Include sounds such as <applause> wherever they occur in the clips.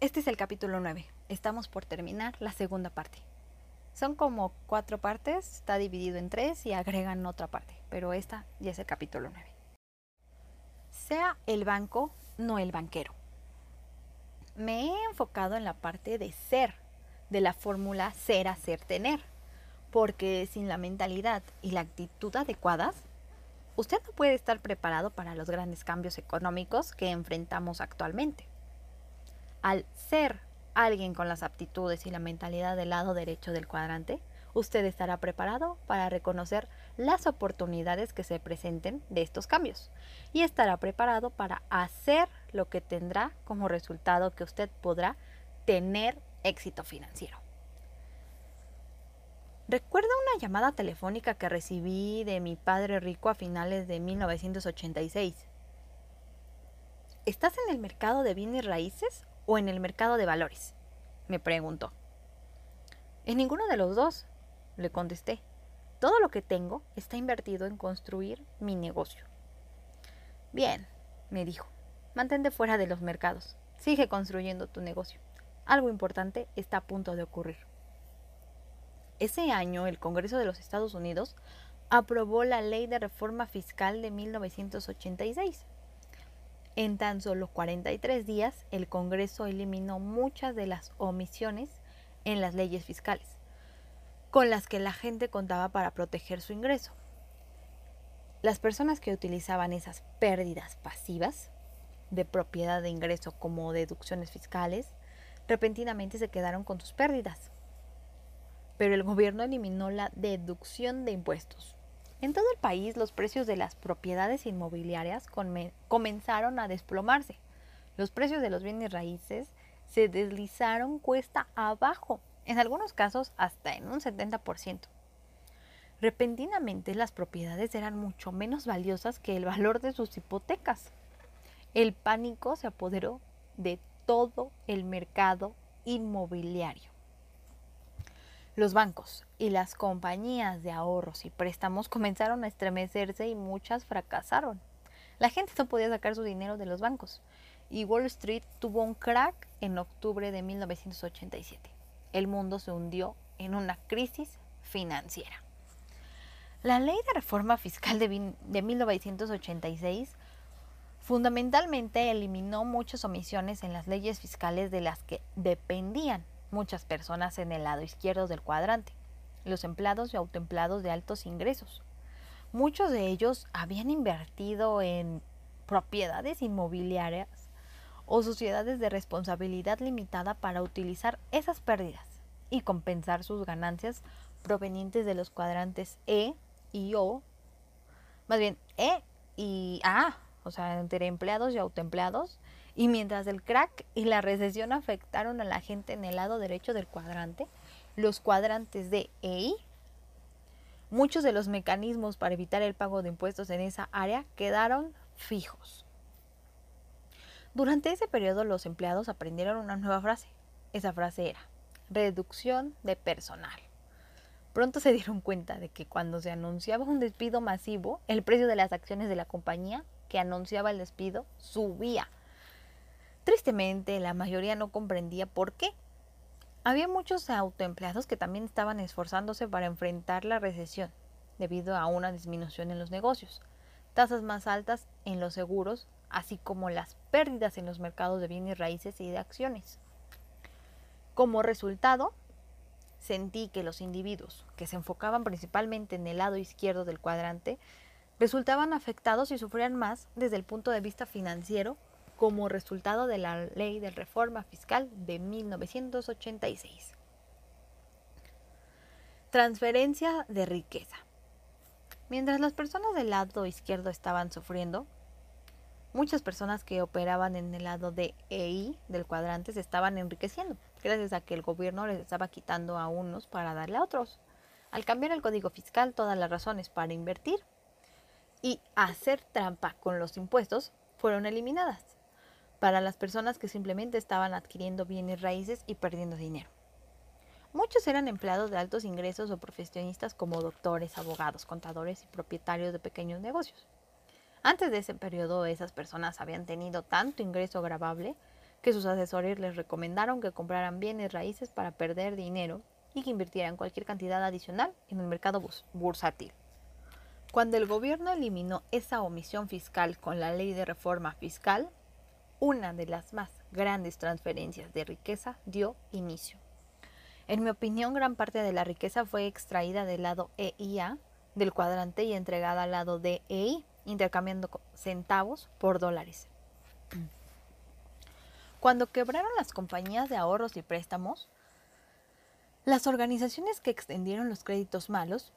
Este es el capítulo 9. Estamos por terminar la segunda parte. Son como cuatro partes, está dividido en tres y agregan otra parte, pero esta ya es el capítulo 9. Sea el banco, no el banquero. Me he enfocado en la parte de ser, de la fórmula ser, hacer, tener, porque sin la mentalidad y la actitud adecuadas, usted no puede estar preparado para los grandes cambios económicos que enfrentamos actualmente al ser alguien con las aptitudes y la mentalidad del lado derecho del cuadrante, usted estará preparado para reconocer las oportunidades que se presenten de estos cambios y estará preparado para hacer lo que tendrá como resultado que usted podrá tener éxito financiero. Recuerda una llamada telefónica que recibí de mi padre rico a finales de 1986. ¿Estás en el mercado de bienes raíces o en el mercado de valores? me preguntó. En ninguno de los dos, le contesté. Todo lo que tengo está invertido en construir mi negocio. Bien, me dijo, mantente fuera de los mercados. Sigue construyendo tu negocio. Algo importante está a punto de ocurrir. Ese año el Congreso de los Estados Unidos aprobó la Ley de Reforma Fiscal de 1986 en tan solo 43 días, el Congreso eliminó muchas de las omisiones en las leyes fiscales, con las que la gente contaba para proteger su ingreso. Las personas que utilizaban esas pérdidas pasivas de propiedad de ingreso como deducciones fiscales, repentinamente se quedaron con sus pérdidas. Pero el gobierno eliminó la deducción de impuestos en todo el país los precios de las propiedades inmobiliarias comenzaron a desplomarse. Los precios de los bienes raíces se deslizaron cuesta abajo, en algunos casos hasta en un 70%. Repentinamente las propiedades eran mucho menos valiosas que el valor de sus hipotecas. El pánico se apoderó de todo el mercado inmobiliario. Los bancos y las compañías de ahorros y préstamos comenzaron a estremecerse y muchas fracasaron. La gente no podía sacar su dinero de los bancos y Wall Street tuvo un crack en octubre de 1987. El mundo se hundió en una crisis financiera. La ley de reforma fiscal de, 1986 fundamentalmente eliminó muchas omisiones en las leyes fiscales de las que dependían muchas personas en el lado izquierdo del cuadrante, los empleados y autoempleados de altos ingresos. Muchos de ellos habían invertido en propiedades inmobiliarias o sociedades de responsabilidad limitada para utilizar esas pérdidas y compensar sus ganancias provenientes de los cuadrantes E y O, más bien E y A, o sea, entre empleados y autoempleados, y mientras el crack y la recesión afectaron a la gente en el lado derecho del cuadrante, los cuadrantes de EI, muchos de los mecanismos para evitar el pago de impuestos en esa área quedaron fijos. Durante ese periodo los empleados aprendieron una nueva frase. Esa frase era reducción de personal. Pronto se dieron cuenta de que cuando se anunciaba un despido masivo, el precio de las acciones de la compañía que anunciaba el despido subía Tristemente, la mayoría no comprendía por qué. Había muchos autoempleados que también estaban esforzándose para enfrentar la recesión, debido a una disminución en los negocios, tasas más altas en los seguros, así como las pérdidas en los mercados de bienes raíces y de acciones. Como resultado, sentí que los individuos que se enfocaban principalmente en el lado izquierdo del cuadrante resultaban afectados y sufrían más desde el punto de vista financiero como resultado de la Ley de Reforma Fiscal de 1986. Transferencia de riqueza. Mientras las personas del lado izquierdo estaban sufriendo, muchas personas que operaban en el lado de EI del cuadrante se estaban enriqueciendo, gracias a que el gobierno les estaba quitando a unos para darle a otros. Al cambiar el código fiscal, todas las razones para invertir y hacer trampa con los impuestos fueron eliminadas para las personas que simplemente estaban adquiriendo bienes raíces y perdiendo dinero. Muchos eran empleados de altos ingresos o profesionistas como doctores, abogados, contadores y propietarios de pequeños negocios. Antes de ese periodo esas personas habían tenido tanto ingreso grabable que sus asesores les recomendaron que compraran bienes raíces para perder dinero y que invirtieran cualquier cantidad adicional en el mercado bursátil. Cuando el gobierno eliminó esa omisión fiscal con la ley de reforma fiscal, una de las más grandes transferencias de riqueza dio inicio. En mi opinión, gran parte de la riqueza fue extraída del lado EIA del cuadrante y entregada al lado de EI, intercambiando centavos por dólares. Cuando quebraron las compañías de ahorros y préstamos, las organizaciones que extendieron los créditos malos,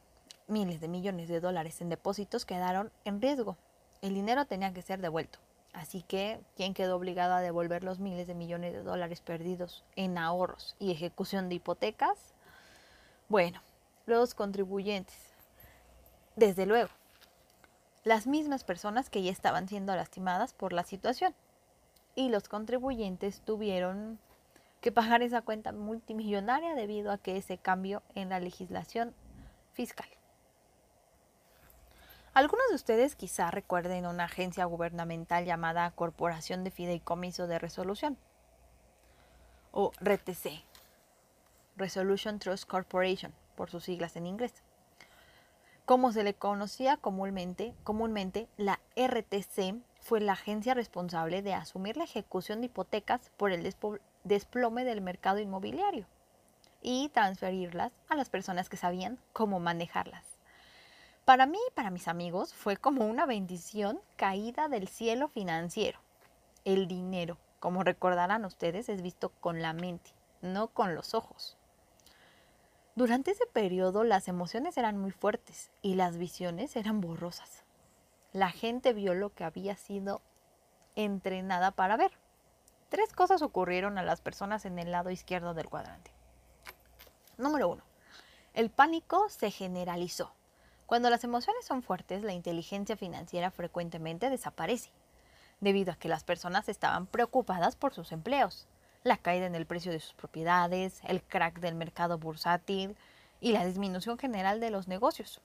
miles de millones de dólares en depósitos, quedaron en riesgo. El dinero tenía que ser devuelto. Así que, ¿quién quedó obligado a devolver los miles de millones de dólares perdidos en ahorros y ejecución de hipotecas? Bueno, los contribuyentes. Desde luego, las mismas personas que ya estaban siendo lastimadas por la situación. Y los contribuyentes tuvieron que pagar esa cuenta multimillonaria debido a que ese cambio en la legislación fiscal. Algunos de ustedes quizá recuerden una agencia gubernamental llamada Corporación de Fideicomiso de Resolución o RTC, Resolution Trust Corporation, por sus siglas en inglés. Como se le conocía comúnmente, la RTC fue la agencia responsable de asumir la ejecución de hipotecas por el desplome del mercado inmobiliario y transferirlas a las personas que sabían cómo manejarlas. Para mí y para mis amigos fue como una bendición caída del cielo financiero. El dinero, como recordarán ustedes, es visto con la mente, no con los ojos. Durante ese periodo las emociones eran muy fuertes y las visiones eran borrosas. La gente vio lo que había sido entrenada para ver. Tres cosas ocurrieron a las personas en el lado izquierdo del cuadrante. Número uno, el pánico se generalizó. Cuando las emociones son fuertes, la inteligencia financiera frecuentemente desaparece, debido a que las personas estaban preocupadas por sus empleos, la caída en el precio de sus propiedades, el crack del mercado bursátil y la disminución general de los negocios.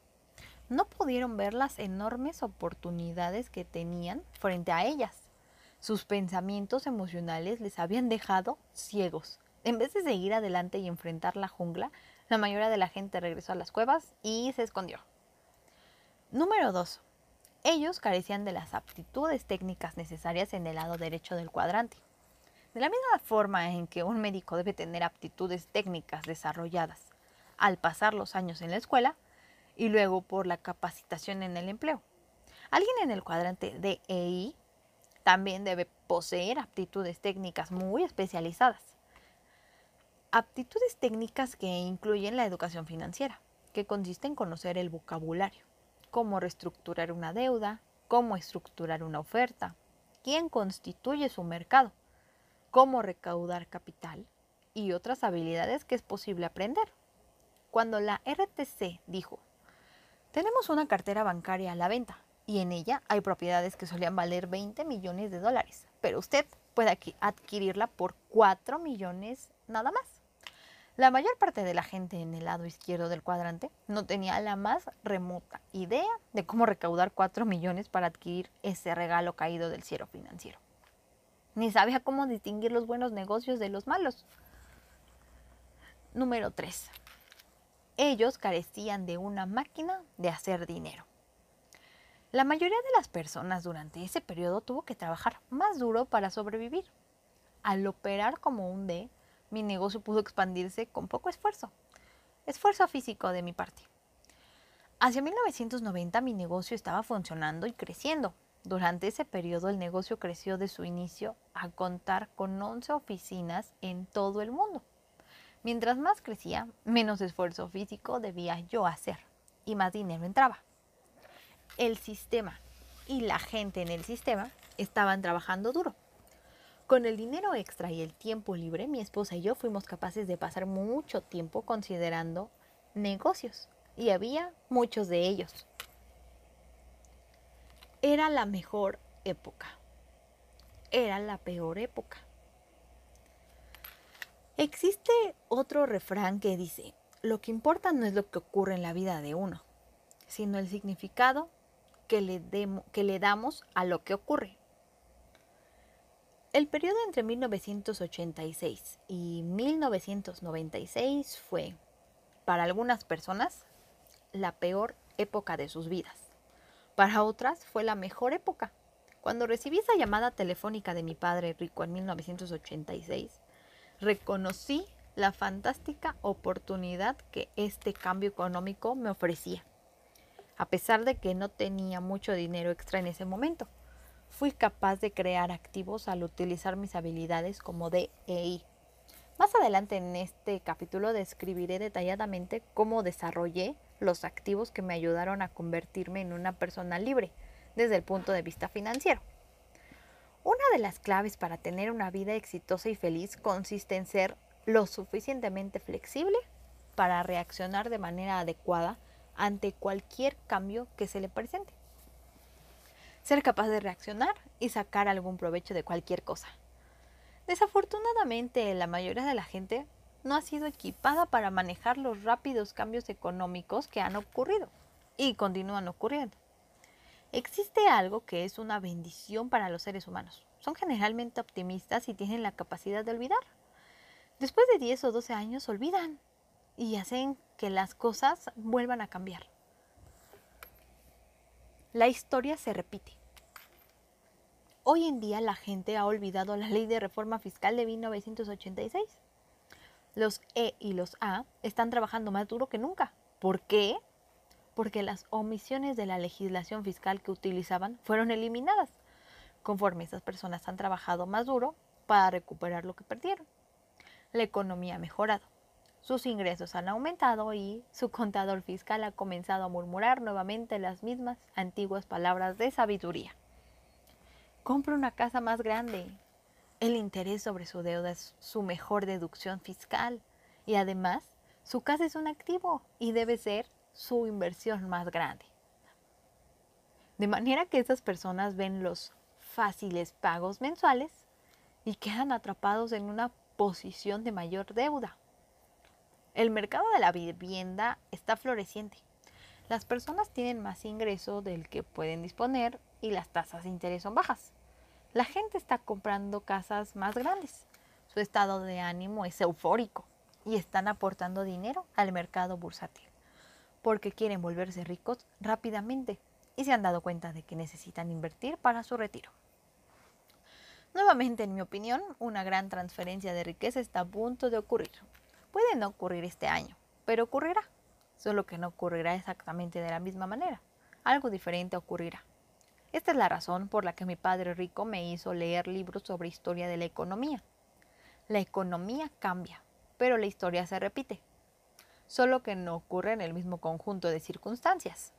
No pudieron ver las enormes oportunidades que tenían frente a ellas. Sus pensamientos emocionales les habían dejado ciegos. En vez de seguir adelante y enfrentar la jungla, la mayoría de la gente regresó a las cuevas y se escondió. Número 2. Ellos carecían de las aptitudes técnicas necesarias en el lado derecho del cuadrante. De la misma forma en que un médico debe tener aptitudes técnicas desarrolladas al pasar los años en la escuela y luego por la capacitación en el empleo. Alguien en el cuadrante de también debe poseer aptitudes técnicas muy especializadas. Aptitudes técnicas que incluyen la educación financiera, que consiste en conocer el vocabulario, cómo reestructurar una deuda, cómo estructurar una oferta, quién constituye su mercado, cómo recaudar capital y otras habilidades que es posible aprender. Cuando la RTC dijo, tenemos una cartera bancaria a la venta y en ella hay propiedades que solían valer 20 millones de dólares, pero usted puede adquirirla por 4 millones nada más. La mayor parte de la gente en el lado izquierdo del cuadrante no tenía la más remota idea de cómo recaudar 4 millones para adquirir ese regalo caído del cielo financiero. Ni sabía cómo distinguir los buenos negocios de los malos. Número 3. Ellos carecían de una máquina de hacer dinero. La mayoría de las personas durante ese periodo tuvo que trabajar más duro para sobrevivir. Al operar como un D, mi negocio pudo expandirse con poco esfuerzo. Esfuerzo físico de mi parte. Hacia 1990 mi negocio estaba funcionando y creciendo. Durante ese periodo el negocio creció de su inicio a contar con 11 oficinas en todo el mundo. Mientras más crecía, menos esfuerzo físico debía yo hacer y más dinero entraba. El sistema y la gente en el sistema estaban trabajando duro. Con el dinero extra y el tiempo libre, mi esposa y yo fuimos capaces de pasar mucho tiempo considerando negocios y había muchos de ellos. Era la mejor época. Era la peor época. Existe otro refrán que dice, lo que importa no es lo que ocurre en la vida de uno, sino el significado que le, que le damos a lo que ocurre. El periodo entre 1986 y 1996 fue, para algunas personas, la peor época de sus vidas. Para otras fue la mejor época. Cuando recibí esa llamada telefónica de mi padre rico en 1986, reconocí la fantástica oportunidad que este cambio económico me ofrecía, a pesar de que no tenía mucho dinero extra en ese momento. Fui capaz de crear activos al utilizar mis habilidades como DEI. Más adelante en este capítulo describiré detalladamente cómo desarrollé los activos que me ayudaron a convertirme en una persona libre desde el punto de vista financiero. Una de las claves para tener una vida exitosa y feliz consiste en ser lo suficientemente flexible para reaccionar de manera adecuada ante cualquier cambio que se le presente. Ser capaz de reaccionar y sacar algún provecho de cualquier cosa. Desafortunadamente, la mayoría de la gente no ha sido equipada para manejar los rápidos cambios económicos que han ocurrido y continúan ocurriendo. Existe algo que es una bendición para los seres humanos. Son generalmente optimistas y tienen la capacidad de olvidar. Después de 10 o 12 años olvidan y hacen que las cosas vuelvan a cambiar. La historia se repite. Hoy en día la gente ha olvidado la ley de reforma fiscal de 1986. Los E y los A están trabajando más duro que nunca. ¿Por qué? Porque las omisiones de la legislación fiscal que utilizaban fueron eliminadas, conforme esas personas han trabajado más duro para recuperar lo que perdieron la economía ha mejorado. Sus ingresos han aumentado y su contador fiscal ha comenzado a murmurar nuevamente las mismas antiguas palabras de sabiduría. Compra una casa más grande. El interés sobre su deuda es su mejor deducción fiscal y además su casa es un activo y debe ser su inversión más grande. De manera que esas personas ven los fáciles pagos mensuales y quedan atrapados en una posición de mayor deuda. El mercado de la vivienda está floreciente. Las personas tienen más ingreso del que pueden disponer y las tasas de interés son bajas. La gente está comprando casas más grandes. Su estado de ánimo es eufórico y están aportando dinero al mercado bursátil porque quieren volverse ricos rápidamente y se han dado cuenta de que necesitan invertir para su retiro. Nuevamente, en mi opinión, una gran transferencia de riqueza está a punto de ocurrir. Puede no ocurrir este año, pero ocurrirá. Solo que no ocurrirá exactamente de la misma manera. Algo diferente ocurrirá. Esta es la razón por la que mi padre rico me hizo leer libros sobre historia de la economía. La economía cambia, pero la historia se repite, solo que no ocurre en el mismo conjunto de circunstancias.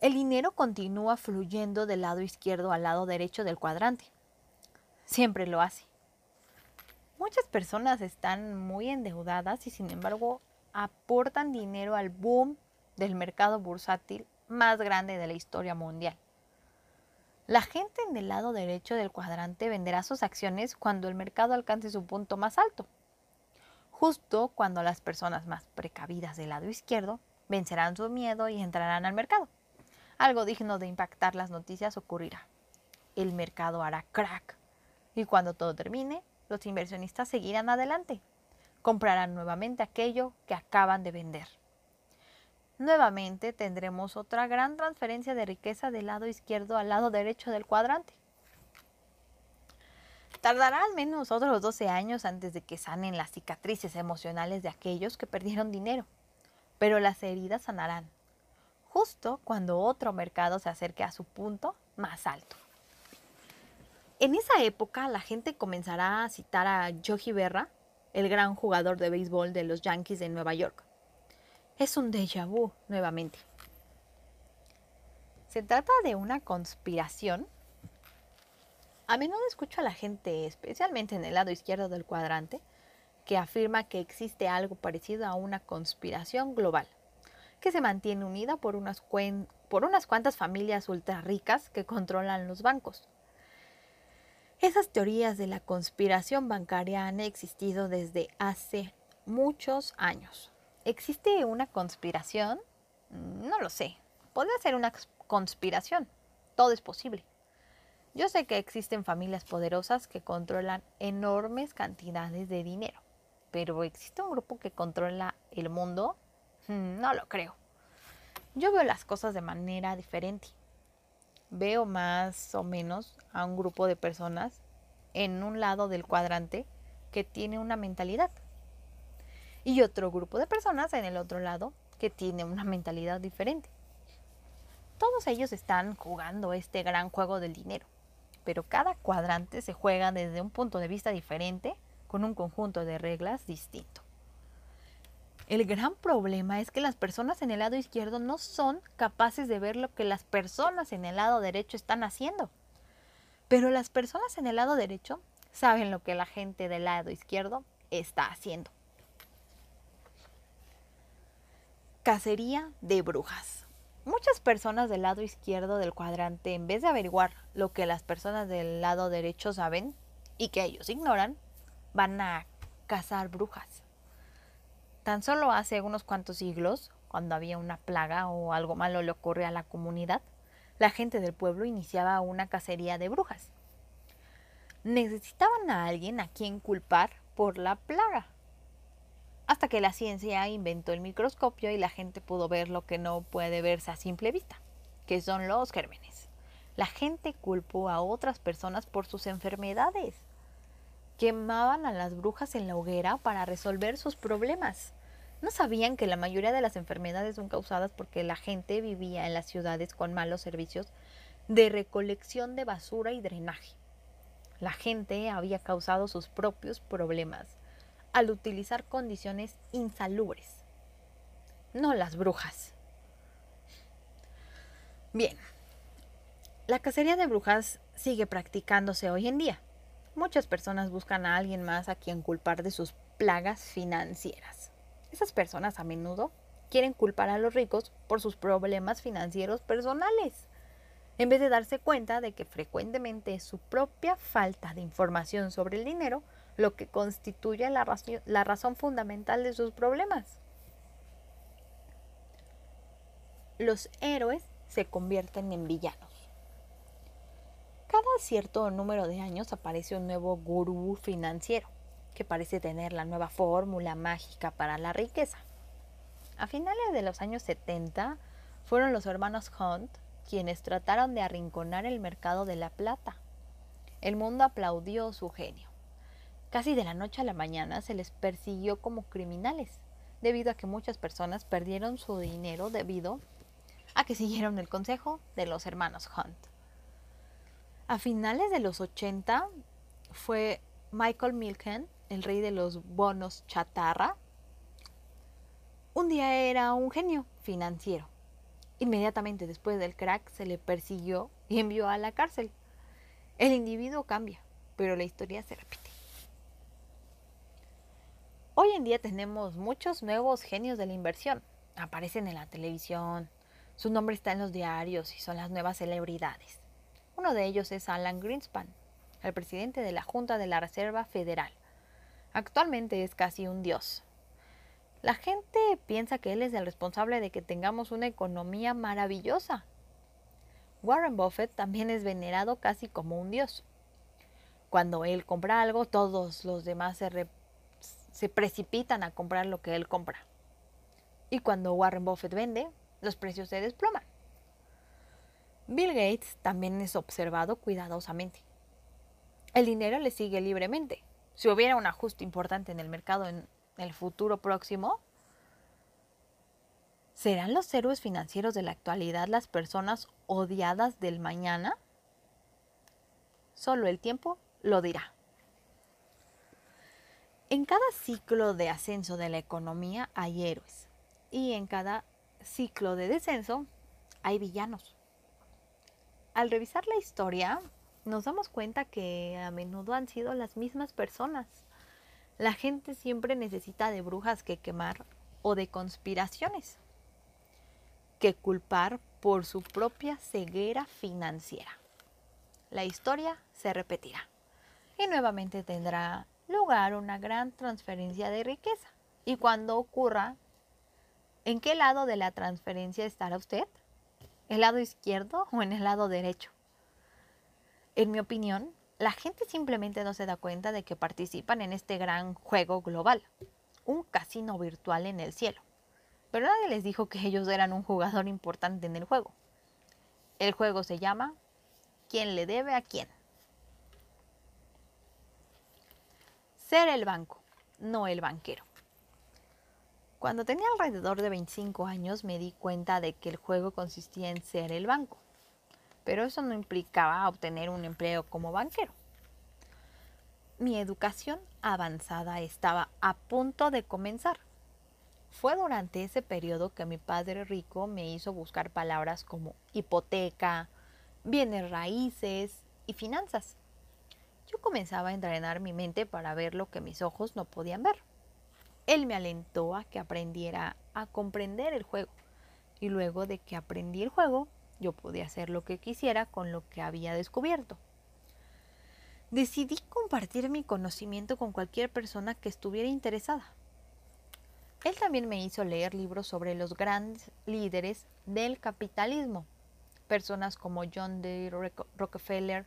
El dinero continúa fluyendo del lado izquierdo al lado derecho del cuadrante siempre lo hace. Muchas personas están muy endeudadas y sin embargo aportan dinero al boom del mercado bursátil más grande de la historia mundial. La gente en el lado derecho del cuadrante venderá sus acciones cuando el mercado alcance su punto más alto. Justo cuando las personas más precavidas del lado izquierdo vencerán su miedo y entrarán al mercado. Algo digno de impactar las noticias ocurrirá. El mercado hará crack y cuando todo termine, los inversionistas seguirán adelante. Comprarán nuevamente aquello que acaban de vender. Nuevamente tendremos otra gran transferencia de riqueza del lado izquierdo al lado derecho del cuadrante. Tardará al menos otros 12 años antes de que sanen las cicatrices emocionales de aquellos que perdieron dinero, pero las heridas sanarán, justo cuando otro mercado se acerque a su punto más alto. En esa época la gente comenzará a citar a Yogi Berra, el gran jugador de béisbol de los Yankees de Nueva York. Es un déjà vu nuevamente. ¿Se trata de una conspiración? A menudo escucho a la gente, especialmente en el lado izquierdo del cuadrante, que afirma que existe algo parecido a una conspiración global, que se mantiene unida por unas, por unas cuantas familias ultra ricas que controlan los bancos esas teorías de la conspiración bancaria han existido desde hace muchos años. ¿Existe una conspiración? No lo sé. Podría ser una conspiración. Todo es posible. Yo sé que existen familias poderosas que controlan enormes cantidades de dinero, pero ¿existe un grupo que controla el mundo? Hmm, no lo creo. Yo veo las cosas de manera diferente. Veo más o menos a un grupo de personas en un lado del cuadrante que tiene una mentalidad y otro grupo de personas en el otro lado que tiene una mentalidad diferente. Todos ellos están jugando este gran juego del dinero, pero cada cuadrante se juega desde un punto de vista diferente con un conjunto de reglas distinto. El gran problema es que las personas en el lado izquierdo no son capaces de ver lo que las personas en el lado derecho están haciendo. Pero las personas en el lado derecho saben lo que la gente del lado izquierdo está haciendo. Cacería de brujas. Muchas personas del lado izquierdo del cuadrante, en vez de averiguar lo que las personas del lado derecho saben y que ellos ignoran, van a cazar brujas. Tan solo hace unos cuantos siglos, cuando había una plaga o algo malo le ocurre a la comunidad, la gente del pueblo iniciaba una cacería de brujas. Necesitaban a alguien a quien culpar por la plaga. Hasta que la ciencia inventó el microscopio y la gente pudo ver lo que no puede verse a simple vista, que son los gérmenes. La gente culpó a otras personas por sus enfermedades quemaban a las brujas en la hoguera para resolver sus problemas. No sabían que la mayoría de las enfermedades son causadas porque la gente vivía en las ciudades con malos servicios de recolección de basura y drenaje. La gente había causado sus propios problemas al utilizar condiciones insalubres, no las brujas. Bien, la cacería de brujas sigue practicándose hoy en día. Muchas personas buscan a alguien más a quien culpar de sus plagas financieras. Esas personas a menudo quieren culpar a los ricos por sus problemas financieros personales, en vez de darse cuenta de que frecuentemente es su propia falta de información sobre el dinero lo que constituye la, razón, la razón fundamental de sus problemas. Los héroes se convierten en villanos. Cada cierto número de años aparece un nuevo gurú financiero que parece tener la nueva fórmula mágica para la riqueza. A finales de los años 70 fueron los hermanos Hunt quienes trataron de arrinconar el mercado de la plata. El mundo aplaudió su genio. Casi de la noche a la mañana se les persiguió como criminales, debido a que muchas personas perdieron su dinero debido a que siguieron el consejo de los hermanos Hunt. A finales de los 80 fue Michael Milken, el rey de los bonos chatarra. Un día era un genio financiero. Inmediatamente después del crack se le persiguió y envió a la cárcel. El individuo cambia, pero la historia se repite. Hoy en día tenemos muchos nuevos genios de la inversión. Aparecen en la televisión, su nombre está en los diarios y son las nuevas celebridades. Uno de ellos es Alan Greenspan, el presidente de la Junta de la Reserva Federal. Actualmente es casi un dios. La gente piensa que él es el responsable de que tengamos una economía maravillosa. Warren Buffett también es venerado casi como un dios. Cuando él compra algo, todos los demás se, se precipitan a comprar lo que él compra. Y cuando Warren Buffett vende, los precios se desploman. Bill Gates también es observado cuidadosamente. El dinero le sigue libremente. Si hubiera un ajuste importante en el mercado en el futuro próximo, ¿serán los héroes financieros de la actualidad las personas odiadas del mañana? Solo el tiempo lo dirá. En cada ciclo de ascenso de la economía hay héroes y en cada ciclo de descenso hay villanos. Al revisar la historia, nos damos cuenta que a menudo han sido las mismas personas. La gente siempre necesita de brujas que quemar o de conspiraciones que culpar por su propia ceguera financiera. La historia se repetirá y nuevamente tendrá lugar una gran transferencia de riqueza. Y cuando ocurra, ¿en qué lado de la transferencia estará usted? el lado izquierdo o en el lado derecho. En mi opinión, la gente simplemente no se da cuenta de que participan en este gran juego global, un casino virtual en el cielo. Pero nadie les dijo que ellos eran un jugador importante en el juego. El juego se llama ¿Quién le debe a quién? Ser el banco, no el banquero. Cuando tenía alrededor de 25 años me di cuenta de que el juego consistía en ser el banco, pero eso no implicaba obtener un empleo como banquero. Mi educación avanzada estaba a punto de comenzar. Fue durante ese periodo que mi padre rico me hizo buscar palabras como hipoteca, bienes raíces y finanzas. Yo comenzaba a entrenar mi mente para ver lo que mis ojos no podían ver. Él me alentó a que aprendiera a comprender el juego. Y luego de que aprendí el juego, yo podía hacer lo que quisiera con lo que había descubierto. Decidí compartir mi conocimiento con cualquier persona que estuviera interesada. Él también me hizo leer libros sobre los grandes líderes del capitalismo, personas como John D. Rockefeller,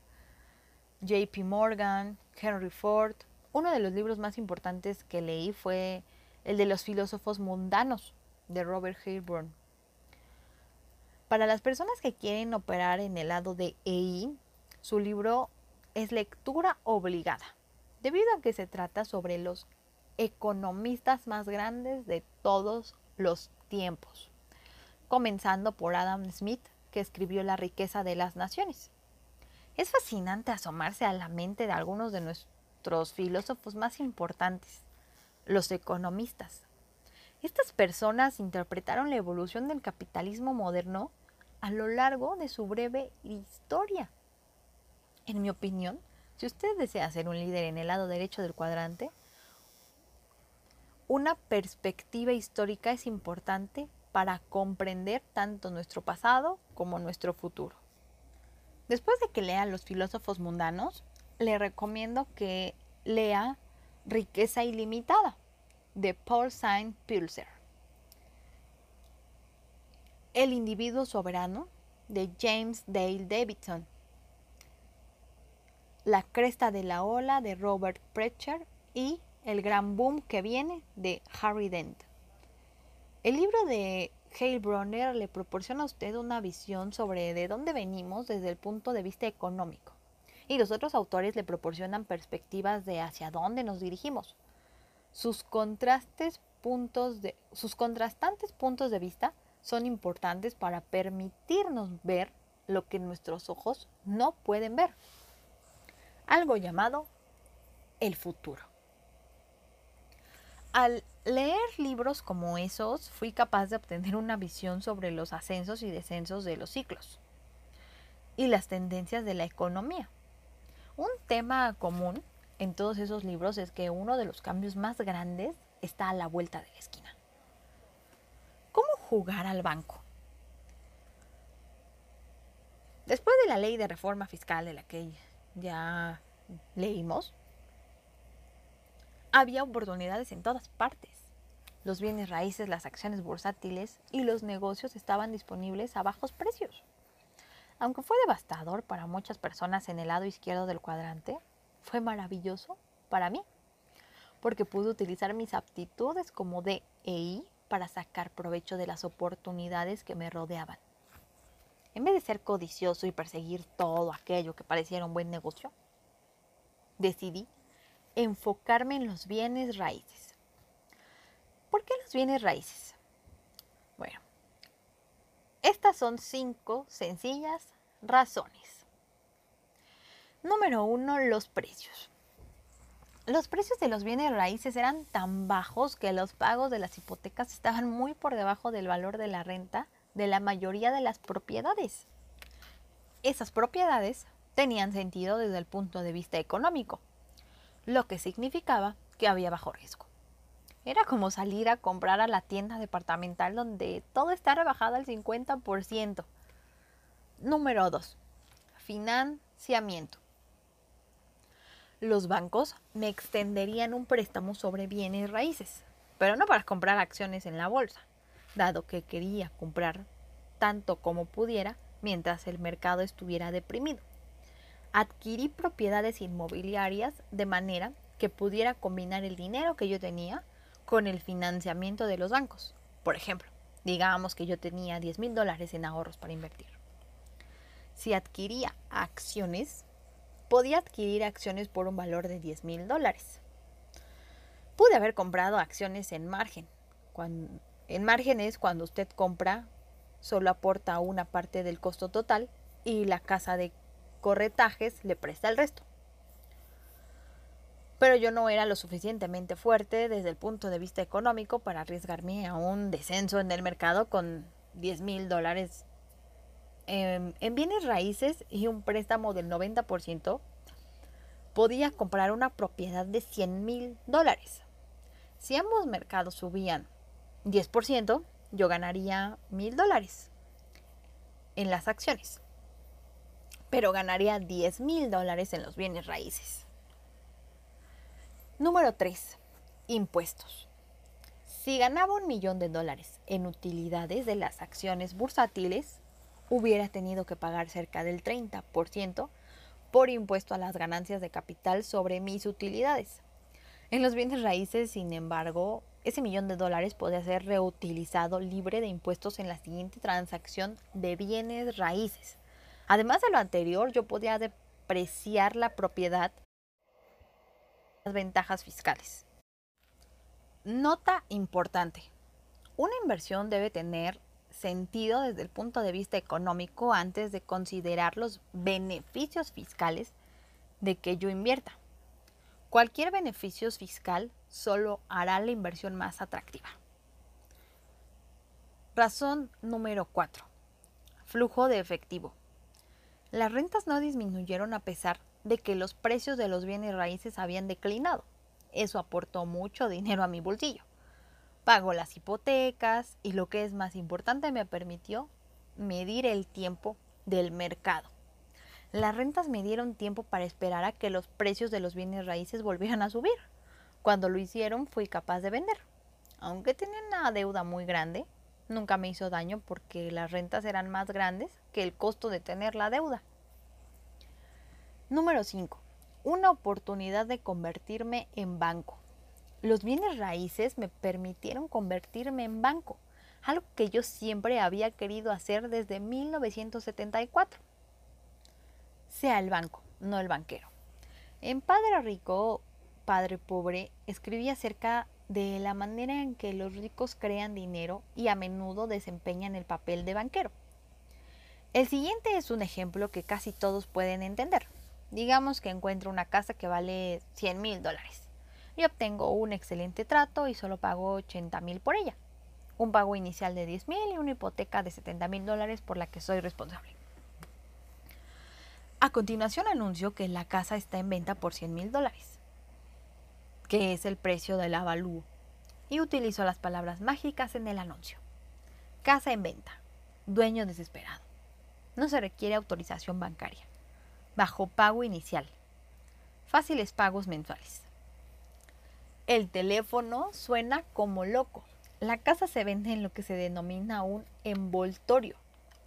JP Morgan, Henry Ford. Uno de los libros más importantes que leí fue el de los filósofos mundanos de Robert Hayburn. Para las personas que quieren operar en el lado de EI, su libro es lectura obligada, debido a que se trata sobre los economistas más grandes de todos los tiempos, comenzando por Adam Smith, que escribió La riqueza de las naciones. Es fascinante asomarse a la mente de algunos de nuestros filósofos más importantes, los economistas. Estas personas interpretaron la evolución del capitalismo moderno a lo largo de su breve historia. En mi opinión, si usted desea ser un líder en el lado derecho del cuadrante, una perspectiva histórica es importante para comprender tanto nuestro pasado como nuestro futuro. Después de que lea Los filósofos mundanos, le recomiendo que lea Riqueza ilimitada de Paul Saint Pulser. El individuo soberano de James Dale Davidson. La cresta de la ola de Robert Precher y El gran boom que viene de Harry Dent. El libro de Hale Bronner le proporciona a usted una visión sobre de dónde venimos desde el punto de vista económico y los otros autores le proporcionan perspectivas de hacia dónde nos dirigimos. Sus, contrastes puntos de, sus contrastantes puntos de vista son importantes para permitirnos ver lo que nuestros ojos no pueden ver. Algo llamado el futuro. Al leer libros como esos, fui capaz de obtener una visión sobre los ascensos y descensos de los ciclos y las tendencias de la economía. Un tema común en todos esos libros es que uno de los cambios más grandes está a la vuelta de la esquina. ¿Cómo jugar al banco? Después de la ley de reforma fiscal de la que ya leímos, había oportunidades en todas partes. Los bienes raíces, las acciones bursátiles y los negocios estaban disponibles a bajos precios. Aunque fue devastador para muchas personas en el lado izquierdo del cuadrante, fue maravilloso para mí, porque pude utilizar mis aptitudes como DEI para sacar provecho de las oportunidades que me rodeaban. En vez de ser codicioso y perseguir todo aquello que pareciera un buen negocio, decidí enfocarme en los bienes raíces. ¿Por qué los bienes raíces? Bueno, estas son cinco sencillas razones. Número uno, los precios. Los precios de los bienes raíces eran tan bajos que los pagos de las hipotecas estaban muy por debajo del valor de la renta de la mayoría de las propiedades. Esas propiedades tenían sentido desde el punto de vista económico, lo que significaba que había bajo riesgo. Era como salir a comprar a la tienda departamental donde todo está rebajado al 50%. Número 2. Financiamiento. Los bancos me extenderían un préstamo sobre bienes raíces, pero no para comprar acciones en la bolsa, dado que quería comprar tanto como pudiera mientras el mercado estuviera deprimido. Adquirí propiedades inmobiliarias de manera que pudiera combinar el dinero que yo tenía con el financiamiento de los bancos. Por ejemplo, digamos que yo tenía 10 mil dólares en ahorros para invertir. Si adquiría acciones, podía adquirir acciones por un valor de 10 mil dólares. Pude haber comprado acciones en margen. en margen es cuando usted compra, solo aporta una parte del costo total y la casa de corretajes le presta el resto. Pero yo no era lo suficientemente fuerte desde el punto de vista económico para arriesgarme a un descenso en el mercado con 10 mil dólares en, en bienes raíces y un préstamo del 90%. Podía comprar una propiedad de 100 mil dólares. Si ambos mercados subían 10%, yo ganaría mil dólares en las acciones pero ganaría 10 mil dólares en los bienes raíces. Número 3. Impuestos. Si ganaba un millón de dólares en utilidades de las acciones bursátiles, hubiera tenido que pagar cerca del 30% por impuesto a las ganancias de capital sobre mis utilidades. En los bienes raíces, sin embargo, ese millón de dólares podía ser reutilizado libre de impuestos en la siguiente transacción de bienes raíces. Además de lo anterior, yo podía depreciar la propiedad las ventajas fiscales. Nota importante. Una inversión debe tener sentido desde el punto de vista económico antes de considerar los beneficios fiscales de que yo invierta. Cualquier beneficio fiscal solo hará la inversión más atractiva. Razón número 4. Flujo de efectivo. Las rentas no disminuyeron a pesar de que los precios de los bienes raíces habían declinado. Eso aportó mucho dinero a mi bolsillo. Pago las hipotecas y lo que es más importante me permitió medir el tiempo del mercado. Las rentas me dieron tiempo para esperar a que los precios de los bienes raíces volvieran a subir. Cuando lo hicieron fui capaz de vender. Aunque tenía una deuda muy grande, nunca me hizo daño porque las rentas eran más grandes que el costo de tener la deuda. Número 5. Una oportunidad de convertirme en banco. Los bienes raíces me permitieron convertirme en banco, algo que yo siempre había querido hacer desde 1974. Sea el banco, no el banquero. En Padre Rico, Padre Pobre, escribí acerca de la manera en que los ricos crean dinero y a menudo desempeñan el papel de banquero. El siguiente es un ejemplo que casi todos pueden entender. Digamos que encuentro una casa que vale 100 mil dólares y obtengo un excelente trato y solo pago 80 mil por ella. Un pago inicial de 10 mil y una hipoteca de 70 mil dólares por la que soy responsable. A continuación anuncio que la casa está en venta por 100 mil dólares que es el precio del avalúo, y utilizo las palabras mágicas en el anuncio. Casa en venta. Dueño desesperado. No se requiere autorización bancaria. Bajo pago inicial. Fáciles pagos mensuales. El teléfono suena como loco. La casa se vende en lo que se denomina un envoltorio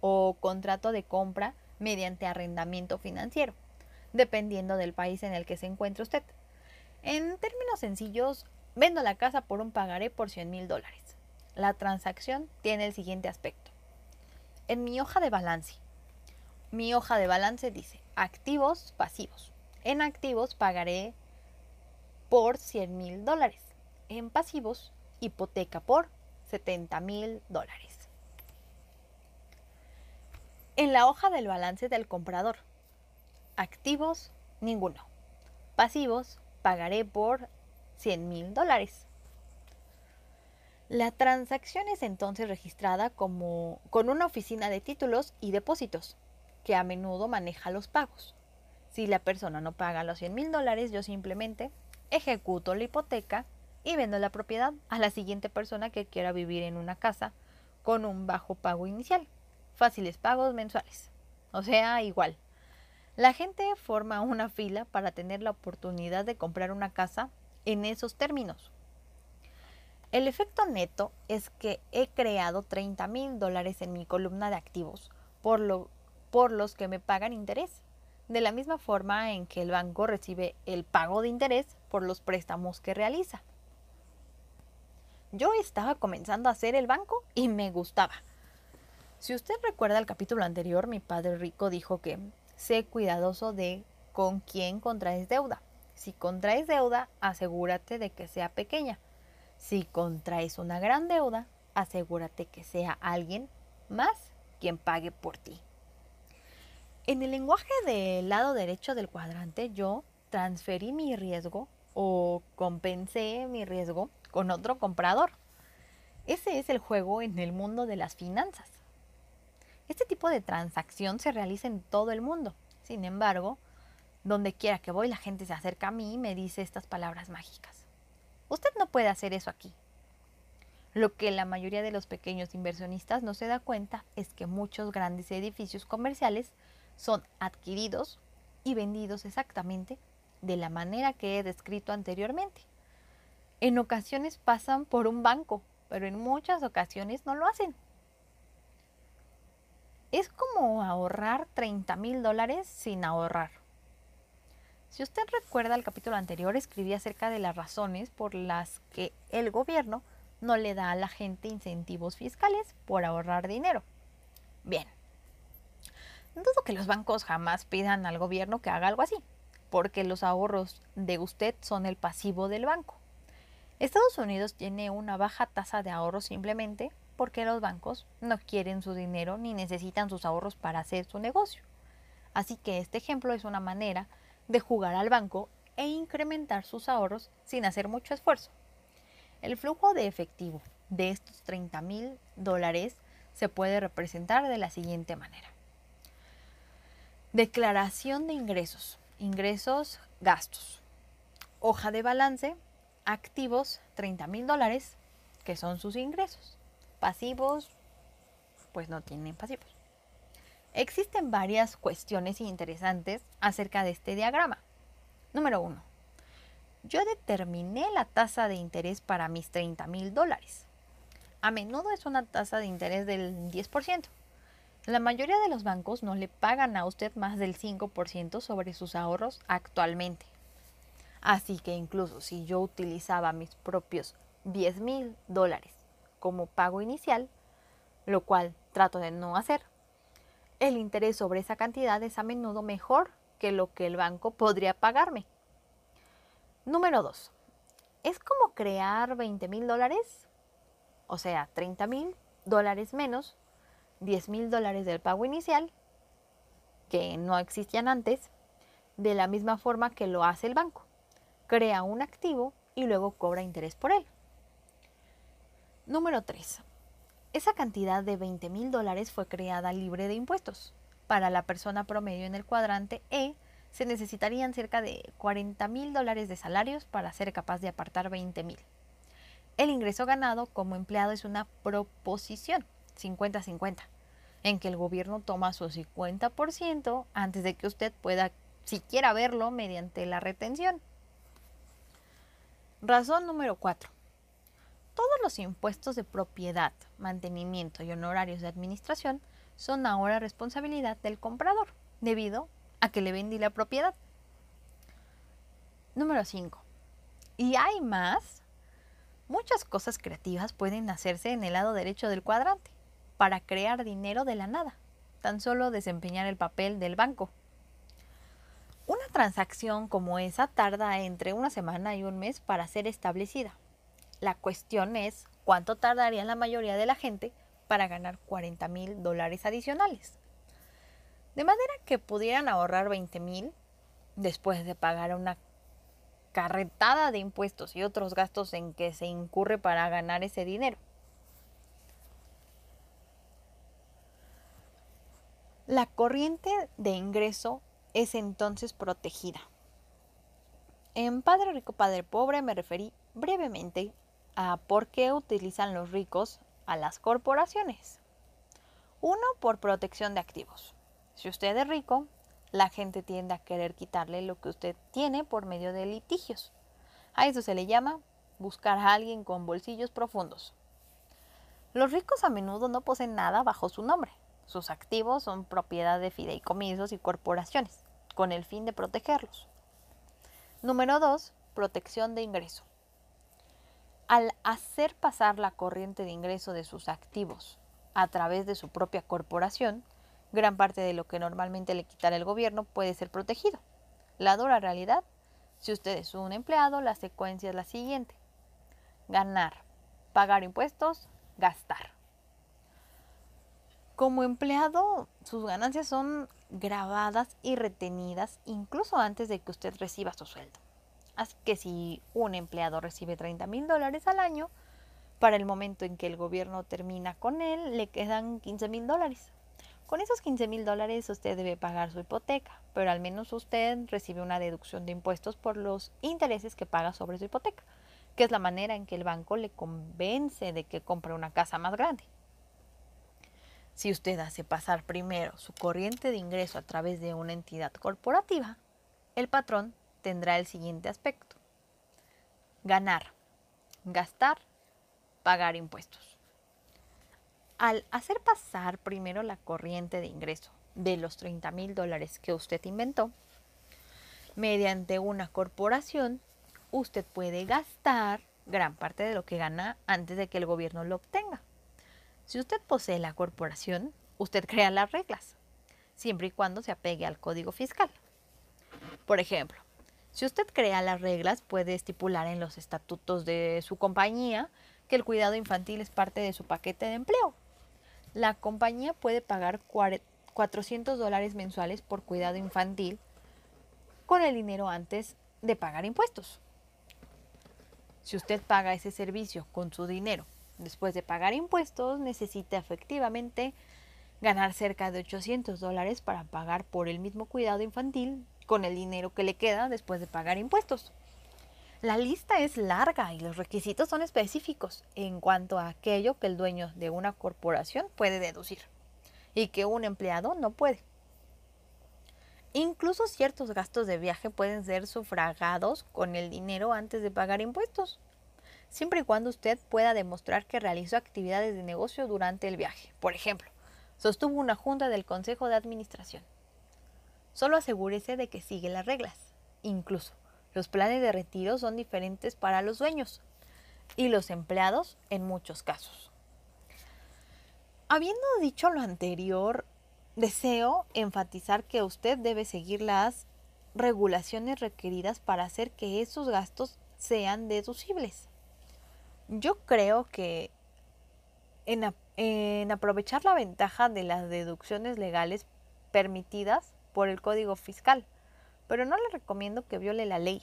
o contrato de compra mediante arrendamiento financiero, dependiendo del país en el que se encuentre usted. En términos sencillos, vendo la casa por un pagaré por 100 mil dólares. La transacción tiene el siguiente aspecto. En mi hoja de balance, mi hoja de balance dice activos pasivos. En activos pagaré por 100 mil dólares. En pasivos, hipoteca por 70 mil dólares. En la hoja del balance del comprador, activos, ninguno. Pasivos, pagaré por 100 mil dólares. La transacción es entonces registrada como con una oficina de títulos y depósitos, que a menudo maneja los pagos. Si la persona no paga los 100 mil dólares, yo simplemente ejecuto la hipoteca y vendo la propiedad a la siguiente persona que quiera vivir en una casa con un bajo pago inicial. Fáciles pagos mensuales. O sea, igual, la gente forma una fila para tener la oportunidad de comprar una casa en esos términos. El efecto neto es que he creado 30 mil dólares en mi columna de activos por, lo, por los que me pagan interés. de la misma forma en que el banco recibe el pago de interés por los préstamos que realiza. Yo estaba comenzando a hacer el banco y me gustaba. Si usted recuerda el capítulo anterior, mi padre rico dijo que sé cuidadoso de con quién contraes deuda. Si contraes deuda, asegúrate de que sea pequeña. Si contraes una gran deuda, asegúrate que sea alguien más quien pague por ti. En el lenguaje del lado derecho del cuadrante, yo transferí mi riesgo o compensé mi riesgo con otro comprador. Ese es el juego en el mundo de las finanzas. Este tipo de transacción se realiza en todo el mundo. Sin embargo, donde quiera que voy, la gente se acerca a mí y me dice estas palabras mágicas. Usted no puede hacer eso aquí. Lo que la mayoría de los pequeños inversionistas no se da cuenta es que muchos grandes edificios comerciales son adquiridos y vendidos exactamente de la manera que he descrito anteriormente. En ocasiones pasan por un banco, pero en muchas ocasiones no lo hacen. Es como ahorrar 30 mil dólares sin ahorrar. Si usted recuerda el capítulo anterior, escribí acerca de las razones por las que el gobierno no le da a la gente incentivos fiscales por ahorrar dinero. Bien, dudo que los bancos jamás pidan al gobierno que haga algo así, porque los ahorros de usted son el pasivo del banco. Estados Unidos tiene una baja tasa de ahorro simplemente porque los bancos no quieren su dinero ni necesitan sus ahorros para hacer su negocio. Así que este ejemplo es una manera de jugar al banco e incrementar sus ahorros sin hacer mucho esfuerzo. El flujo de efectivo de estos 30 mil dólares se puede representar de la siguiente manera. Declaración de ingresos. Ingresos, gastos. Hoja de balance. Activos, 30 mil dólares, que son sus ingresos. Pasivos, pues no tienen pasivos. Existen varias cuestiones interesantes acerca de este diagrama. Número uno. Yo determiné la tasa de interés para mis 30 mil dólares. A menudo es una tasa de interés del 10%. La mayoría de los bancos no le pagan a usted más del 5% sobre sus ahorros actualmente. Así que incluso si yo utilizaba mis propios 10 mil dólares como pago inicial, lo cual trato de no hacer, el interés sobre esa cantidad es a menudo mejor que lo que el banco podría pagarme. Número 2. Es como crear 20 mil dólares, o sea, 30 mil dólares menos 10 mil dólares del pago inicial, que no existían antes, de la misma forma que lo hace el banco. Crea un activo y luego cobra interés por él. Número 3. Esa cantidad de 20 mil dólares fue creada libre de impuestos. Para la persona promedio en el cuadrante E, se necesitarían cerca de 40 mil dólares de salarios para ser capaz de apartar 20 mil. El ingreso ganado como empleado es una proposición 50-50, en que el gobierno toma su 50% antes de que usted pueda siquiera verlo mediante la retención. Razón número 4. Todos los impuestos de propiedad, mantenimiento y honorarios de administración son ahora responsabilidad del comprador, debido a que le vendí la propiedad. Número 5. Y hay más. Muchas cosas creativas pueden hacerse en el lado derecho del cuadrante para crear dinero de la nada, tan solo desempeñar el papel del banco. Una transacción como esa tarda entre una semana y un mes para ser establecida. La cuestión es cuánto tardaría la mayoría de la gente para ganar 40 mil dólares adicionales. De manera que pudieran ahorrar 20 mil después de pagar una carretada de impuestos y otros gastos en que se incurre para ganar ese dinero. La corriente de ingreso es entonces protegida. En Padre Rico, Padre Pobre me referí brevemente a por qué utilizan los ricos a las corporaciones. Uno, por protección de activos. Si usted es rico, la gente tiende a querer quitarle lo que usted tiene por medio de litigios. A eso se le llama buscar a alguien con bolsillos profundos. Los ricos a menudo no poseen nada bajo su nombre, sus activos son propiedad de fideicomisos y corporaciones, con el fin de protegerlos. Número 2. Protección de ingreso. Al hacer pasar la corriente de ingreso de sus activos a través de su propia corporación, gran parte de lo que normalmente le quitará el gobierno puede ser protegido. La dura realidad, si usted es un empleado, la secuencia es la siguiente. Ganar, pagar impuestos, gastar. Como empleado, sus ganancias son grabadas y retenidas incluso antes de que usted reciba su sueldo. Así que si un empleado recibe 30 mil dólares al año, para el momento en que el gobierno termina con él, le quedan 15 mil dólares. Con esos 15 mil dólares usted debe pagar su hipoteca, pero al menos usted recibe una deducción de impuestos por los intereses que paga sobre su hipoteca, que es la manera en que el banco le convence de que compre una casa más grande. Si usted hace pasar primero su corriente de ingreso a través de una entidad corporativa, el patrón tendrá el siguiente aspecto. Ganar, gastar, pagar impuestos. Al hacer pasar primero la corriente de ingreso de los 30 mil dólares que usted inventó, mediante una corporación, usted puede gastar gran parte de lo que gana antes de que el gobierno lo obtenga. Si usted posee la corporación, usted crea las reglas, siempre y cuando se apegue al código fiscal. Por ejemplo, si usted crea las reglas, puede estipular en los estatutos de su compañía que el cuidado infantil es parte de su paquete de empleo. La compañía puede pagar 400 dólares mensuales por cuidado infantil con el dinero antes de pagar impuestos. Si usted paga ese servicio con su dinero después de pagar impuestos, necesita efectivamente ganar cerca de 800 dólares para pagar por el mismo cuidado infantil con el dinero que le queda después de pagar impuestos. La lista es larga y los requisitos son específicos en cuanto a aquello que el dueño de una corporación puede deducir y que un empleado no puede. Incluso ciertos gastos de viaje pueden ser sufragados con el dinero antes de pagar impuestos, siempre y cuando usted pueda demostrar que realizó actividades de negocio durante el viaje. Por ejemplo, sostuvo una junta del Consejo de Administración Solo asegúrese de que sigue las reglas. Incluso, los planes de retiro son diferentes para los dueños y los empleados en muchos casos. Habiendo dicho lo anterior, deseo enfatizar que usted debe seguir las regulaciones requeridas para hacer que esos gastos sean deducibles. Yo creo que en, en, aprovechar la ventaja de las deducciones legales permitidas por el código fiscal, pero no le recomiendo que viole la ley.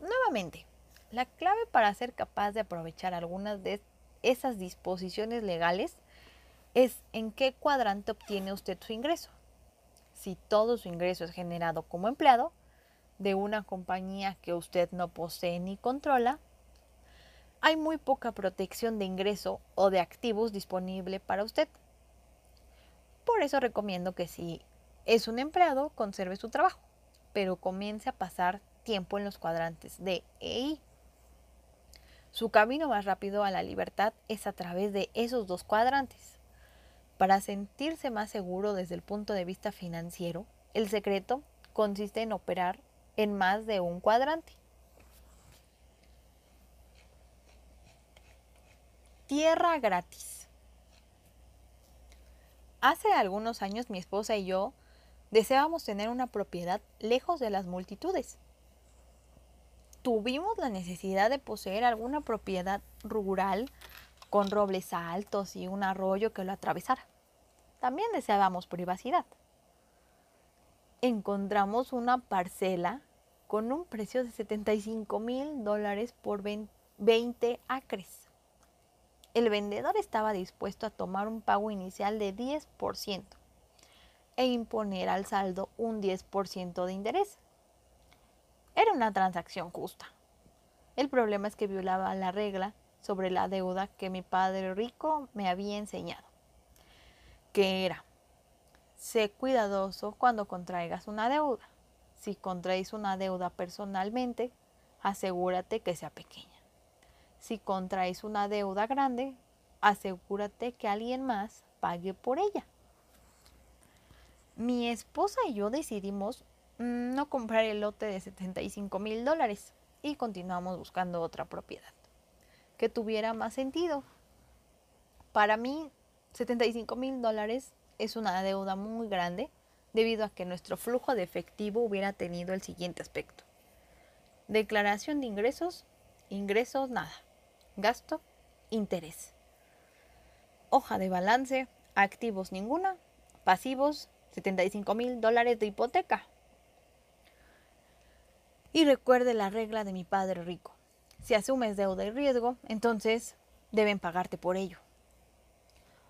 Nuevamente, la clave para ser capaz de aprovechar algunas de esas disposiciones legales es en qué cuadrante obtiene usted su ingreso. Si todo su ingreso es generado como empleado de una compañía que usted no posee ni controla, hay muy poca protección de ingreso o de activos disponible para usted. Por eso recomiendo que si es un empleado, conserve su trabajo, pero comience a pasar tiempo en los cuadrantes de E Su camino más rápido a la libertad es a través de esos dos cuadrantes. Para sentirse más seguro desde el punto de vista financiero, el secreto consiste en operar en más de un cuadrante. Tierra gratis. Hace algunos años mi esposa y yo Deseábamos tener una propiedad lejos de las multitudes. Tuvimos la necesidad de poseer alguna propiedad rural con robles altos y un arroyo que lo atravesara. También deseábamos privacidad. Encontramos una parcela con un precio de 75 mil dólares por 20 acres. El vendedor estaba dispuesto a tomar un pago inicial de 10% e imponer al saldo un 10% de interés. Era una transacción justa. El problema es que violaba la regla sobre la deuda que mi padre rico me había enseñado, que era, sé cuidadoso cuando contraigas una deuda. Si contraes una deuda personalmente, asegúrate que sea pequeña. Si contraes una deuda grande, asegúrate que alguien más pague por ella. Mi esposa y yo decidimos mm, no comprar el lote de 75 mil dólares y continuamos buscando otra propiedad que tuviera más sentido. Para mí, 75 mil dólares es una deuda muy grande debido a que nuestro flujo de efectivo hubiera tenido el siguiente aspecto. Declaración de ingresos, ingresos nada. Gasto, interés. Hoja de balance, activos ninguna, pasivos 75 mil dólares de hipoteca. Y recuerde la regla de mi padre rico. Si asumes deuda y riesgo, entonces deben pagarte por ello.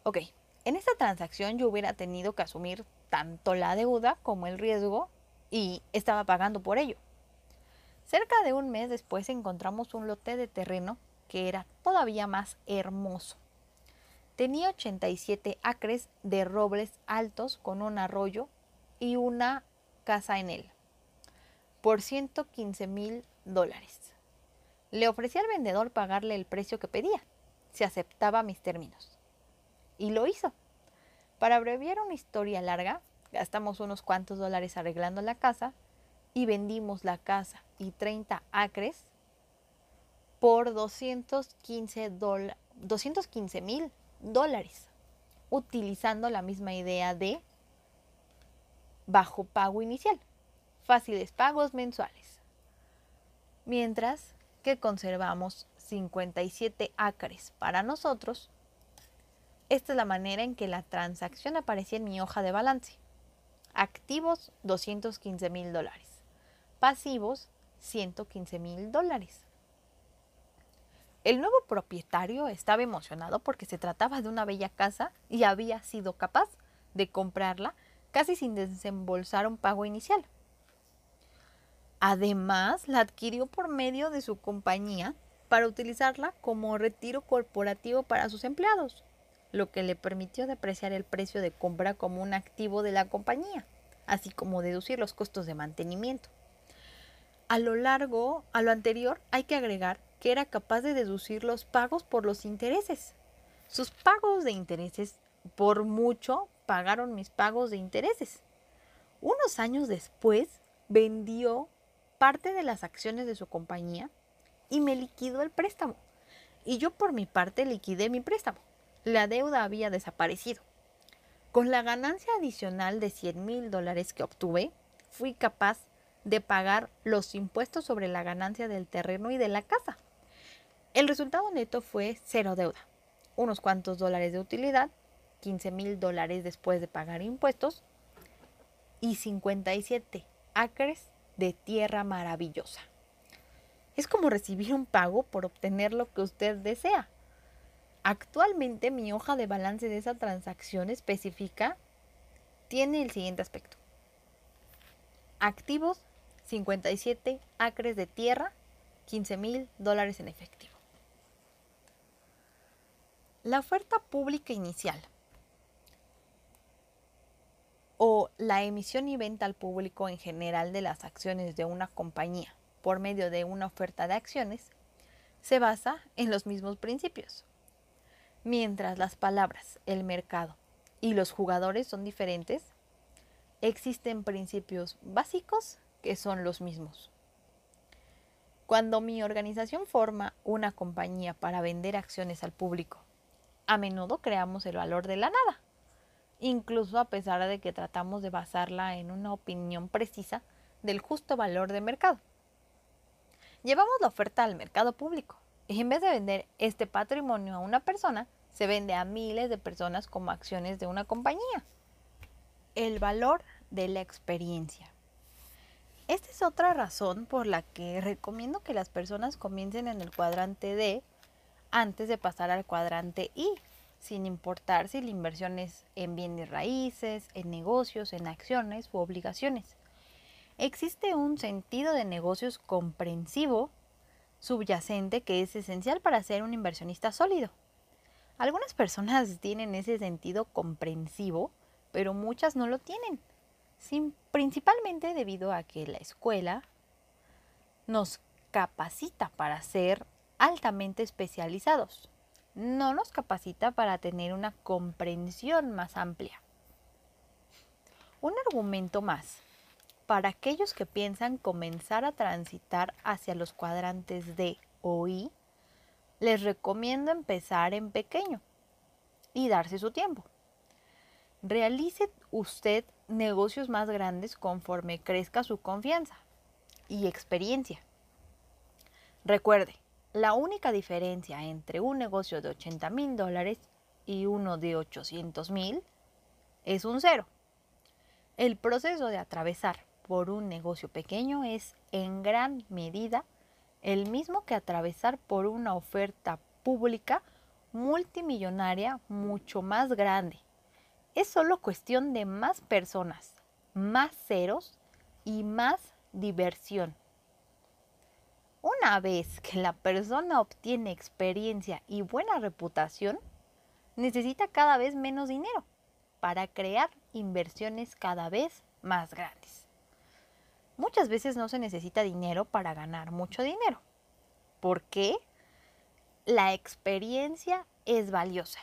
Ok, en esta transacción yo hubiera tenido que asumir tanto la deuda como el riesgo y estaba pagando por ello. Cerca de un mes después encontramos un lote de terreno que era todavía más hermoso. Tenía 87 acres de robles altos con un arroyo y una casa en él, por 115 mil dólares. Le ofrecí al vendedor pagarle el precio que pedía, si aceptaba mis términos. Y lo hizo. Para abreviar una historia larga, gastamos unos cuantos dólares arreglando la casa y vendimos la casa y 30 acres por 215 mil dólares, utilizando la misma idea de bajo pago inicial, fáciles pagos mensuales. Mientras que conservamos 57 acres para nosotros, esta es la manera en que la transacción aparecía en mi hoja de balance. Activos 215 mil dólares. Pasivos 115 mil dólares. El nuevo propietario estaba emocionado porque se trataba de una bella casa y había sido capaz de comprarla casi sin desembolsar un pago inicial. Además, la adquirió por medio de su compañía para utilizarla como retiro corporativo para sus empleados, lo que le permitió depreciar el precio de compra como un activo de la compañía, así como deducir los costos de mantenimiento. A lo largo, a lo anterior, hay que agregar que era capaz de deducir los pagos por los intereses. Sus pagos de intereses, por mucho, pagaron mis pagos de intereses. Unos años después, vendió parte de las acciones de su compañía y me liquidó el préstamo. Y yo por mi parte liquidé mi préstamo. La deuda había desaparecido. Con la ganancia adicional de 100 mil dólares que obtuve, fui capaz de pagar los impuestos sobre la ganancia del terreno y de la casa. El resultado neto fue cero deuda, unos cuantos dólares de utilidad, 15 mil dólares después de pagar impuestos y 57 acres de tierra maravillosa. Es como recibir un pago por obtener lo que usted desea. Actualmente mi hoja de balance de esa transacción específica tiene el siguiente aspecto. Activos 57 acres de tierra, 15 mil dólares en efectivo. La oferta pública inicial o la emisión y venta al público en general de las acciones de una compañía por medio de una oferta de acciones se basa en los mismos principios. Mientras las palabras, el mercado y los jugadores son diferentes, existen principios básicos que son los mismos. Cuando mi organización forma una compañía para vender acciones al público a menudo creamos el valor de la nada, incluso a pesar de que tratamos de basarla en una opinión precisa del justo valor de mercado. Llevamos la oferta al mercado público y en vez de vender este patrimonio a una persona, se vende a miles de personas como acciones de una compañía. El valor de la experiencia. Esta es otra razón por la que recomiendo que las personas comiencen en el cuadrante D antes de pasar al cuadrante I, sin importar si la inversión es en bienes raíces, en negocios, en acciones u obligaciones. Existe un sentido de negocios comprensivo subyacente que es esencial para ser un inversionista sólido. Algunas personas tienen ese sentido comprensivo, pero muchas no lo tienen, principalmente debido a que la escuela nos capacita para ser altamente especializados. No nos capacita para tener una comprensión más amplia. Un argumento más. Para aquellos que piensan comenzar a transitar hacia los cuadrantes de o I, les recomiendo empezar en pequeño y darse su tiempo. Realice usted negocios más grandes conforme crezca su confianza y experiencia. Recuerde, la única diferencia entre un negocio de 80 mil dólares y uno de 800 mil es un cero. El proceso de atravesar por un negocio pequeño es en gran medida el mismo que atravesar por una oferta pública multimillonaria mucho más grande. Es solo cuestión de más personas, más ceros y más diversión. Una vez que la persona obtiene experiencia y buena reputación, necesita cada vez menos dinero para crear inversiones cada vez más grandes. Muchas veces no se necesita dinero para ganar mucho dinero. ¿Por qué? La experiencia es valiosa.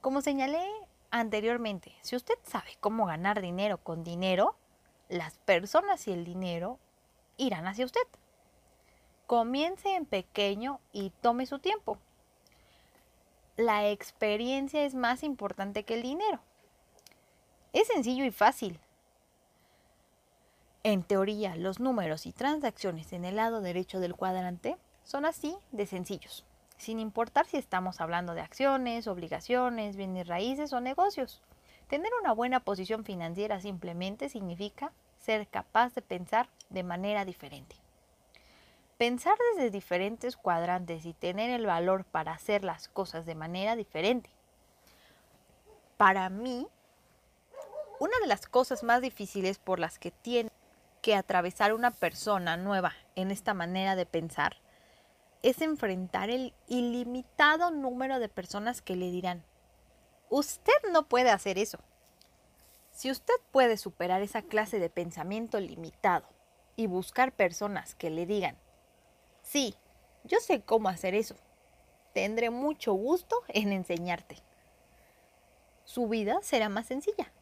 Como señalé anteriormente, si usted sabe cómo ganar dinero con dinero, las personas y el dinero irán hacia usted. Comience en pequeño y tome su tiempo. La experiencia es más importante que el dinero. Es sencillo y fácil. En teoría, los números y transacciones en el lado derecho del cuadrante son así de sencillos, sin importar si estamos hablando de acciones, obligaciones, bienes raíces o negocios. Tener una buena posición financiera simplemente significa ser capaz de pensar de manera diferente. Pensar desde diferentes cuadrantes y tener el valor para hacer las cosas de manera diferente. Para mí, una de las cosas más difíciles por las que tiene que atravesar una persona nueva en esta manera de pensar es enfrentar el ilimitado número de personas que le dirán, usted no puede hacer eso. Si usted puede superar esa clase de pensamiento limitado y buscar personas que le digan, Sí, yo sé cómo hacer eso. Tendré mucho gusto en enseñarte. Su vida será más sencilla.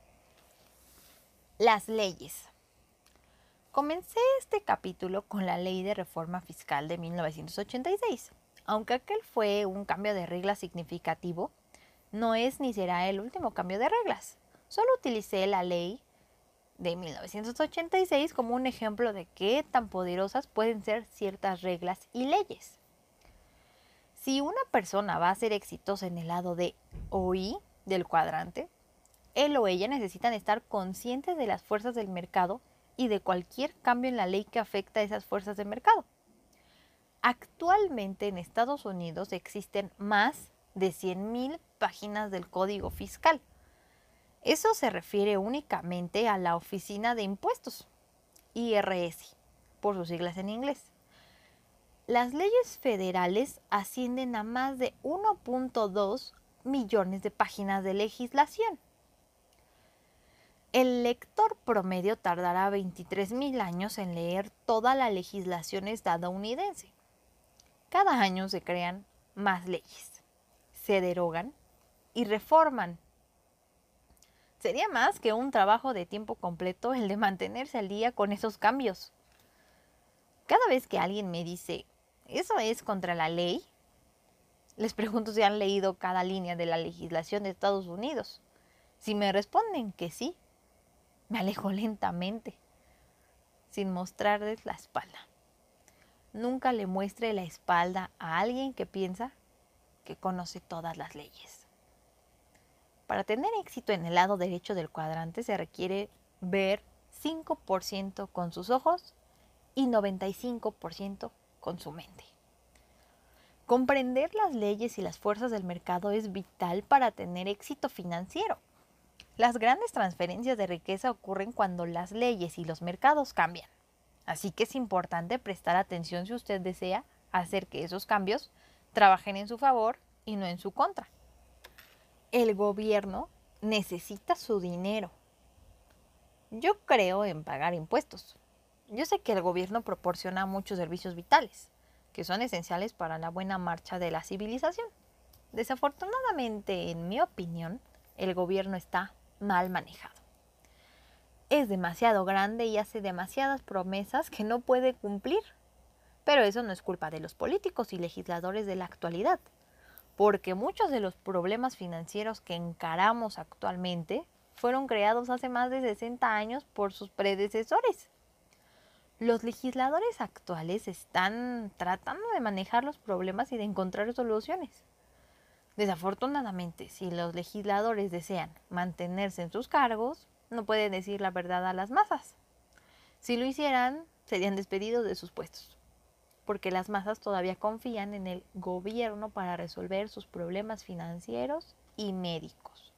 Las leyes. Comencé este capítulo con la Ley de Reforma Fiscal de 1986. Aunque aquel fue un cambio de reglas significativo, no es ni será el último cambio de reglas. Solo utilicé la ley de 1986 como un ejemplo de qué tan poderosas pueden ser ciertas reglas y leyes. Si una persona va a ser exitosa en el lado de OI del cuadrante, él o ella necesitan estar conscientes de las fuerzas del mercado y de cualquier cambio en la ley que afecta a esas fuerzas del mercado. Actualmente en Estados Unidos existen más de 100.000 páginas del Código Fiscal eso se refiere únicamente a la Oficina de Impuestos, IRS, por sus siglas en inglés. Las leyes federales ascienden a más de 1.2 millones de páginas de legislación. El lector promedio tardará 23 mil años en leer toda la legislación estadounidense. Cada año se crean más leyes, se derogan y reforman Sería más que un trabajo de tiempo completo el de mantenerse al día con esos cambios. Cada vez que alguien me dice, ¿eso es contra la ley? Les pregunto si han leído cada línea de la legislación de Estados Unidos. Si me responden que sí, me alejo lentamente, sin mostrarles la espalda. Nunca le muestre la espalda a alguien que piensa que conoce todas las leyes. Para tener éxito en el lado derecho del cuadrante se requiere ver 5% con sus ojos y 95% con su mente. Comprender las leyes y las fuerzas del mercado es vital para tener éxito financiero. Las grandes transferencias de riqueza ocurren cuando las leyes y los mercados cambian. Así que es importante prestar atención si usted desea hacer que esos cambios trabajen en su favor y no en su contra el gobierno necesita su dinero. Yo creo en pagar impuestos. Yo sé que el gobierno proporciona muchos servicios vitales, que son esenciales para la buena marcha de la civilización. Desafortunadamente, en mi opinión, el gobierno está mal manejado. es demasiado grande y hace demasiadas promesas que no puede cumplir. Pero eso no es culpa de los políticos y legisladores de la actualidad, porque muchos de los problemas financieros que encaramos actualmente fueron creados hace más de 60 años por sus predecesores. Los legisladores actuales están tratando de manejar los problemas y de encontrar soluciones. Desafortunadamente, si los legisladores desean mantenerse en sus cargos, no pueden decir la verdad a las masas. Si lo hicieran, serían despedidos de sus puestos, porque las masas todavía confían en el gobierno para resolver sus problemas financieros y médicos.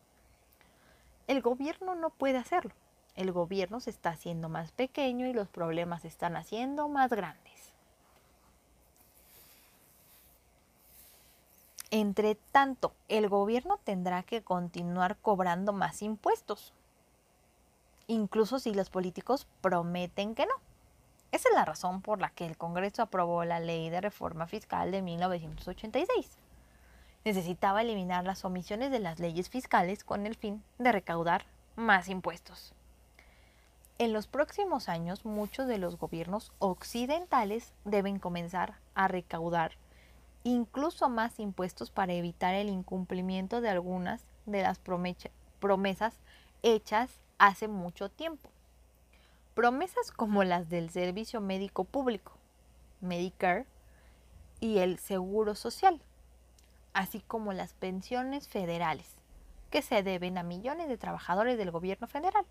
El gobierno no puede hacerlo. El gobierno se está haciendo más pequeño y los problemas se están haciendo más grandes. Entre tanto, el gobierno tendrá que continuar cobrando más impuestos, incluso si los políticos prometen que no. Esa es la razón por la que el Congreso aprobó la Ley de Reforma Fiscal de 1986. Necesitaba eliminar las omisiones de las leyes fiscales con el fin de recaudar más impuestos. En los próximos años, muchos de los gobiernos occidentales deben comenzar a recaudar incluso más impuestos para evitar el incumplimiento de algunas de las promesas hechas hace mucho tiempo. Promesas como las del servicio médico público, Medicare, y el Seguro Social, así como las pensiones federales, que se deben a millones de trabajadores del gobierno federal.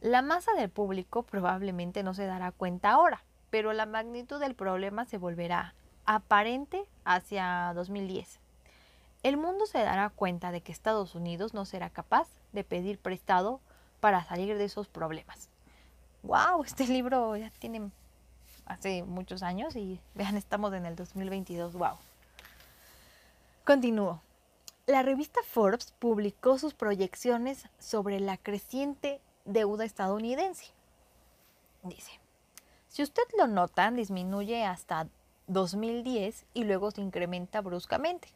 La masa del público probablemente no se dará cuenta ahora, pero la magnitud del problema se volverá aparente hacia 2010. El mundo se dará cuenta de que Estados Unidos no será capaz de pedir prestado para salir de esos problemas. ¡Wow! Este libro ya tiene hace muchos años y vean, estamos en el 2022. ¡Wow! Continúo. La revista Forbes publicó sus proyecciones sobre la creciente deuda estadounidense. Dice, si usted lo nota, disminuye hasta 2010 y luego se incrementa bruscamente.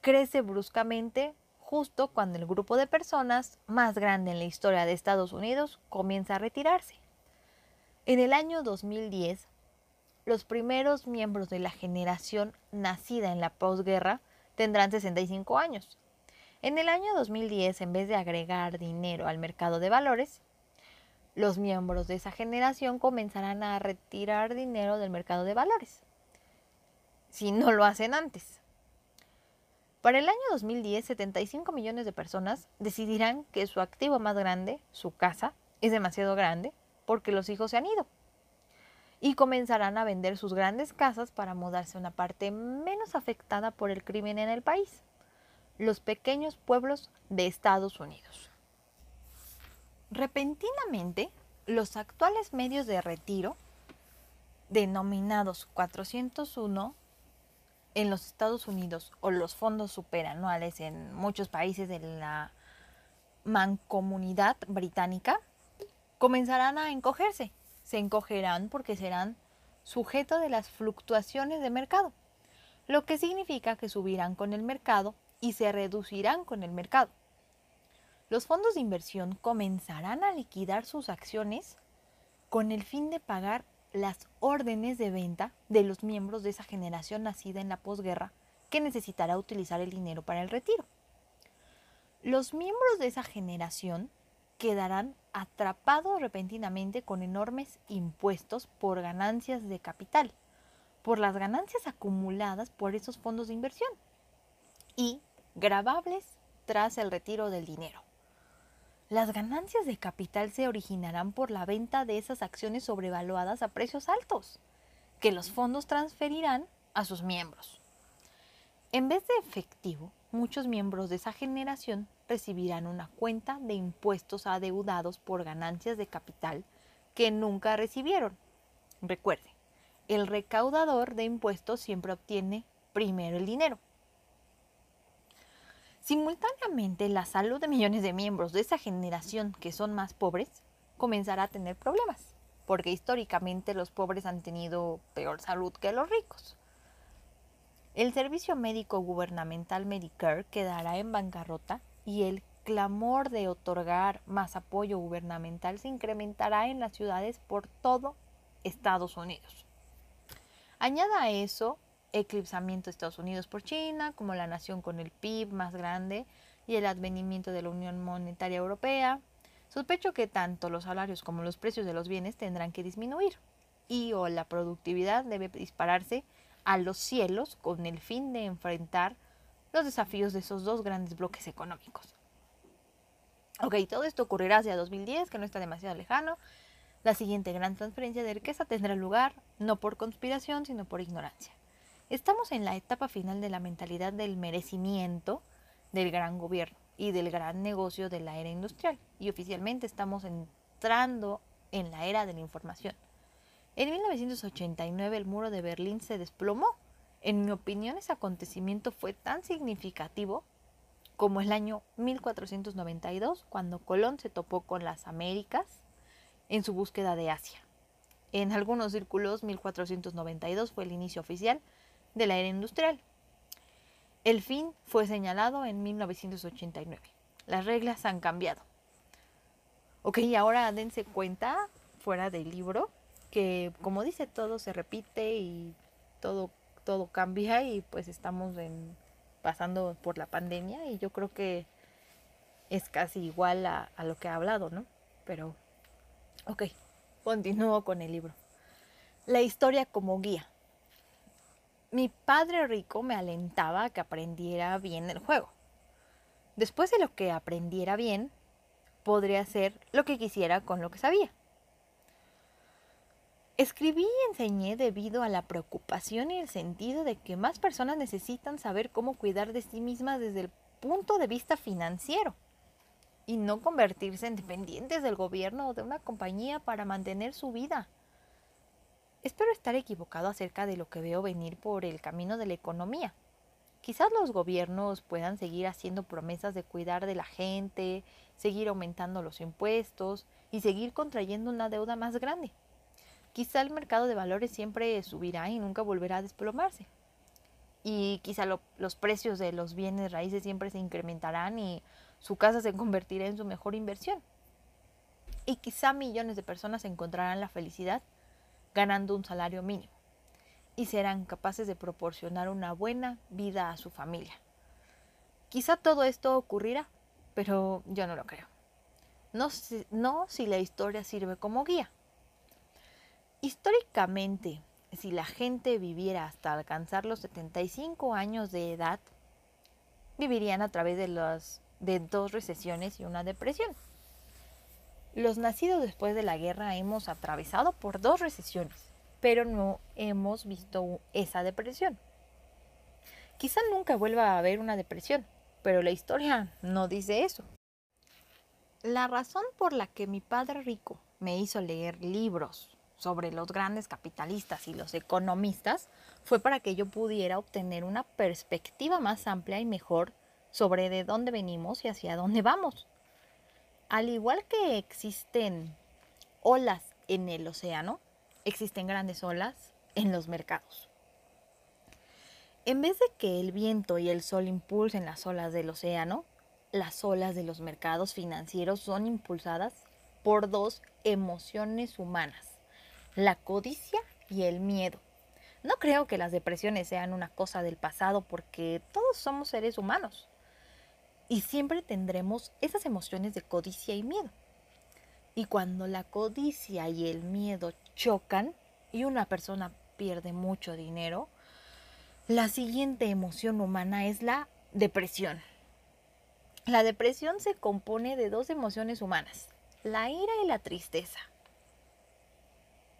Crece bruscamente justo cuando el grupo de personas más grande en la historia de Estados Unidos comienza a retirarse. En el año 2010, los primeros miembros de la generación nacida en la posguerra tendrán 65 años. En el año 2010, en vez de agregar dinero al mercado de valores, los miembros de esa generación comenzarán a retirar dinero del mercado de valores si no lo hacen antes. Para el año 2010, 75 millones de personas decidirán que su activo más grande, su casa, es demasiado grande porque los hijos se han ido. Y comenzarán a vender sus grandes casas para mudarse a una parte menos afectada por el crimen en el país, los pequeños pueblos de Estados Unidos. Repentinamente, los actuales medios de retiro, denominados 401, en los Estados Unidos o los fondos superanuales en muchos países de la mancomunidad británica comenzarán a encogerse. Se encogerán porque serán sujetos de las fluctuaciones de mercado, lo que significa que subirán con el mercado y se reducirán con el mercado. Los fondos de inversión comenzarán a liquidar sus acciones con el fin de pagar las órdenes de venta de los miembros de esa generación nacida en la posguerra que necesitará utilizar el dinero para el retiro. Los miembros de esa generación quedarán atrapados repentinamente con enormes impuestos por ganancias de capital, por las ganancias acumuladas por esos fondos de inversión y grabables tras el retiro del dinero. Las ganancias de capital se originarán por la venta de esas acciones sobrevaluadas a precios altos, que los fondos transferirán a sus miembros. En vez de efectivo, muchos miembros de esa generación recibirán una cuenta de impuestos adeudados por ganancias de capital que nunca recibieron. Recuerde, el recaudador de impuestos siempre obtiene primero el dinero. Simultáneamente, la salud de millones de miembros de esa generación que son más pobres comenzará a tener problemas, porque históricamente los pobres han tenido peor salud que los ricos. El servicio médico gubernamental Medicare quedará en bancarrota y el clamor de otorgar más apoyo gubernamental se incrementará en las ciudades por todo Estados Unidos. Añada a eso eclipsamiento de Estados Unidos por China como la nación con el PIB más grande y el advenimiento de la Unión Monetaria Europea, sospecho que tanto los salarios como los precios de los bienes tendrán que disminuir y o la productividad debe dispararse a los cielos con el fin de enfrentar los desafíos de esos dos grandes bloques económicos. Ok, todo esto ocurrirá hacia 2010, que no está demasiado lejano. La siguiente gran transferencia de riqueza tendrá lugar no por conspiración, sino por ignorancia. Estamos en la etapa final de la mentalidad del merecimiento del gran gobierno y del gran negocio de la era industrial. Y oficialmente estamos entrando en la era de la información. En 1989 el muro de Berlín se desplomó. En mi opinión ese acontecimiento fue tan significativo como el año 1492 cuando Colón se topó con las Américas en su búsqueda de Asia. En algunos círculos 1492 fue el inicio oficial de la era industrial. El fin fue señalado en 1989. Las reglas han cambiado. Ok, ahora dense cuenta, fuera del libro, que como dice, todo se repite y todo, todo cambia y pues estamos pasando por la pandemia y yo creo que es casi igual a, a lo que ha hablado, ¿no? Pero, ok, continúo con el libro. La historia como guía. Mi padre rico me alentaba a que aprendiera bien el juego. Después de lo que aprendiera bien, podría hacer lo que quisiera con lo que sabía. Escribí y enseñé debido a la preocupación y el sentido de que más personas necesitan saber cómo cuidar de sí mismas desde el punto de vista financiero y no convertirse en dependientes del gobierno o de una compañía para mantener su vida. Espero estar equivocado acerca de lo que veo venir por el camino de la economía. Quizás los gobiernos puedan seguir haciendo promesas de cuidar de la gente, seguir aumentando los impuestos y seguir contrayendo una deuda más grande. Quizá el mercado de valores siempre subirá y nunca volverá a desplomarse. Y quizá los precios de los bienes raíces siempre se incrementarán y su casa se convertirá en su mejor inversión. Y quizá millones de personas encontrarán la felicidad ganando un salario mínimo y serán capaces de proporcionar una buena vida a su familia. Quizá todo esto ocurrirá, pero yo no lo creo. No, no si la historia sirve como guía. Históricamente, si la gente viviera hasta alcanzar los 75 años de edad, vivirían a través de, las, de dos recesiones y una depresión. Los nacidos después de la guerra hemos atravesado por dos recesiones, pero no hemos visto esa depresión. Quizá nunca vuelva a haber una depresión, pero la historia no dice eso. La razón por la que mi padre rico me hizo leer libros sobre los grandes capitalistas y los economistas fue para que yo pudiera obtener una perspectiva más amplia y mejor sobre de dónde venimos y hacia dónde vamos. Al igual que existen olas en el océano, existen grandes olas en los mercados. En vez de que el viento y el sol impulsen las olas del océano, las olas de los mercados financieros son impulsadas por dos emociones humanas, la codicia y el miedo. No creo que las depresiones sean una cosa del pasado porque todos somos seres humanos y siempre tendremos esas emociones de codicia y miedo. Y cuando la codicia y el miedo chocan y una persona pierde mucho dinero, la siguiente emoción humana es la depresión. La depresión se compone de dos emociones humanas, la ira y la tristeza.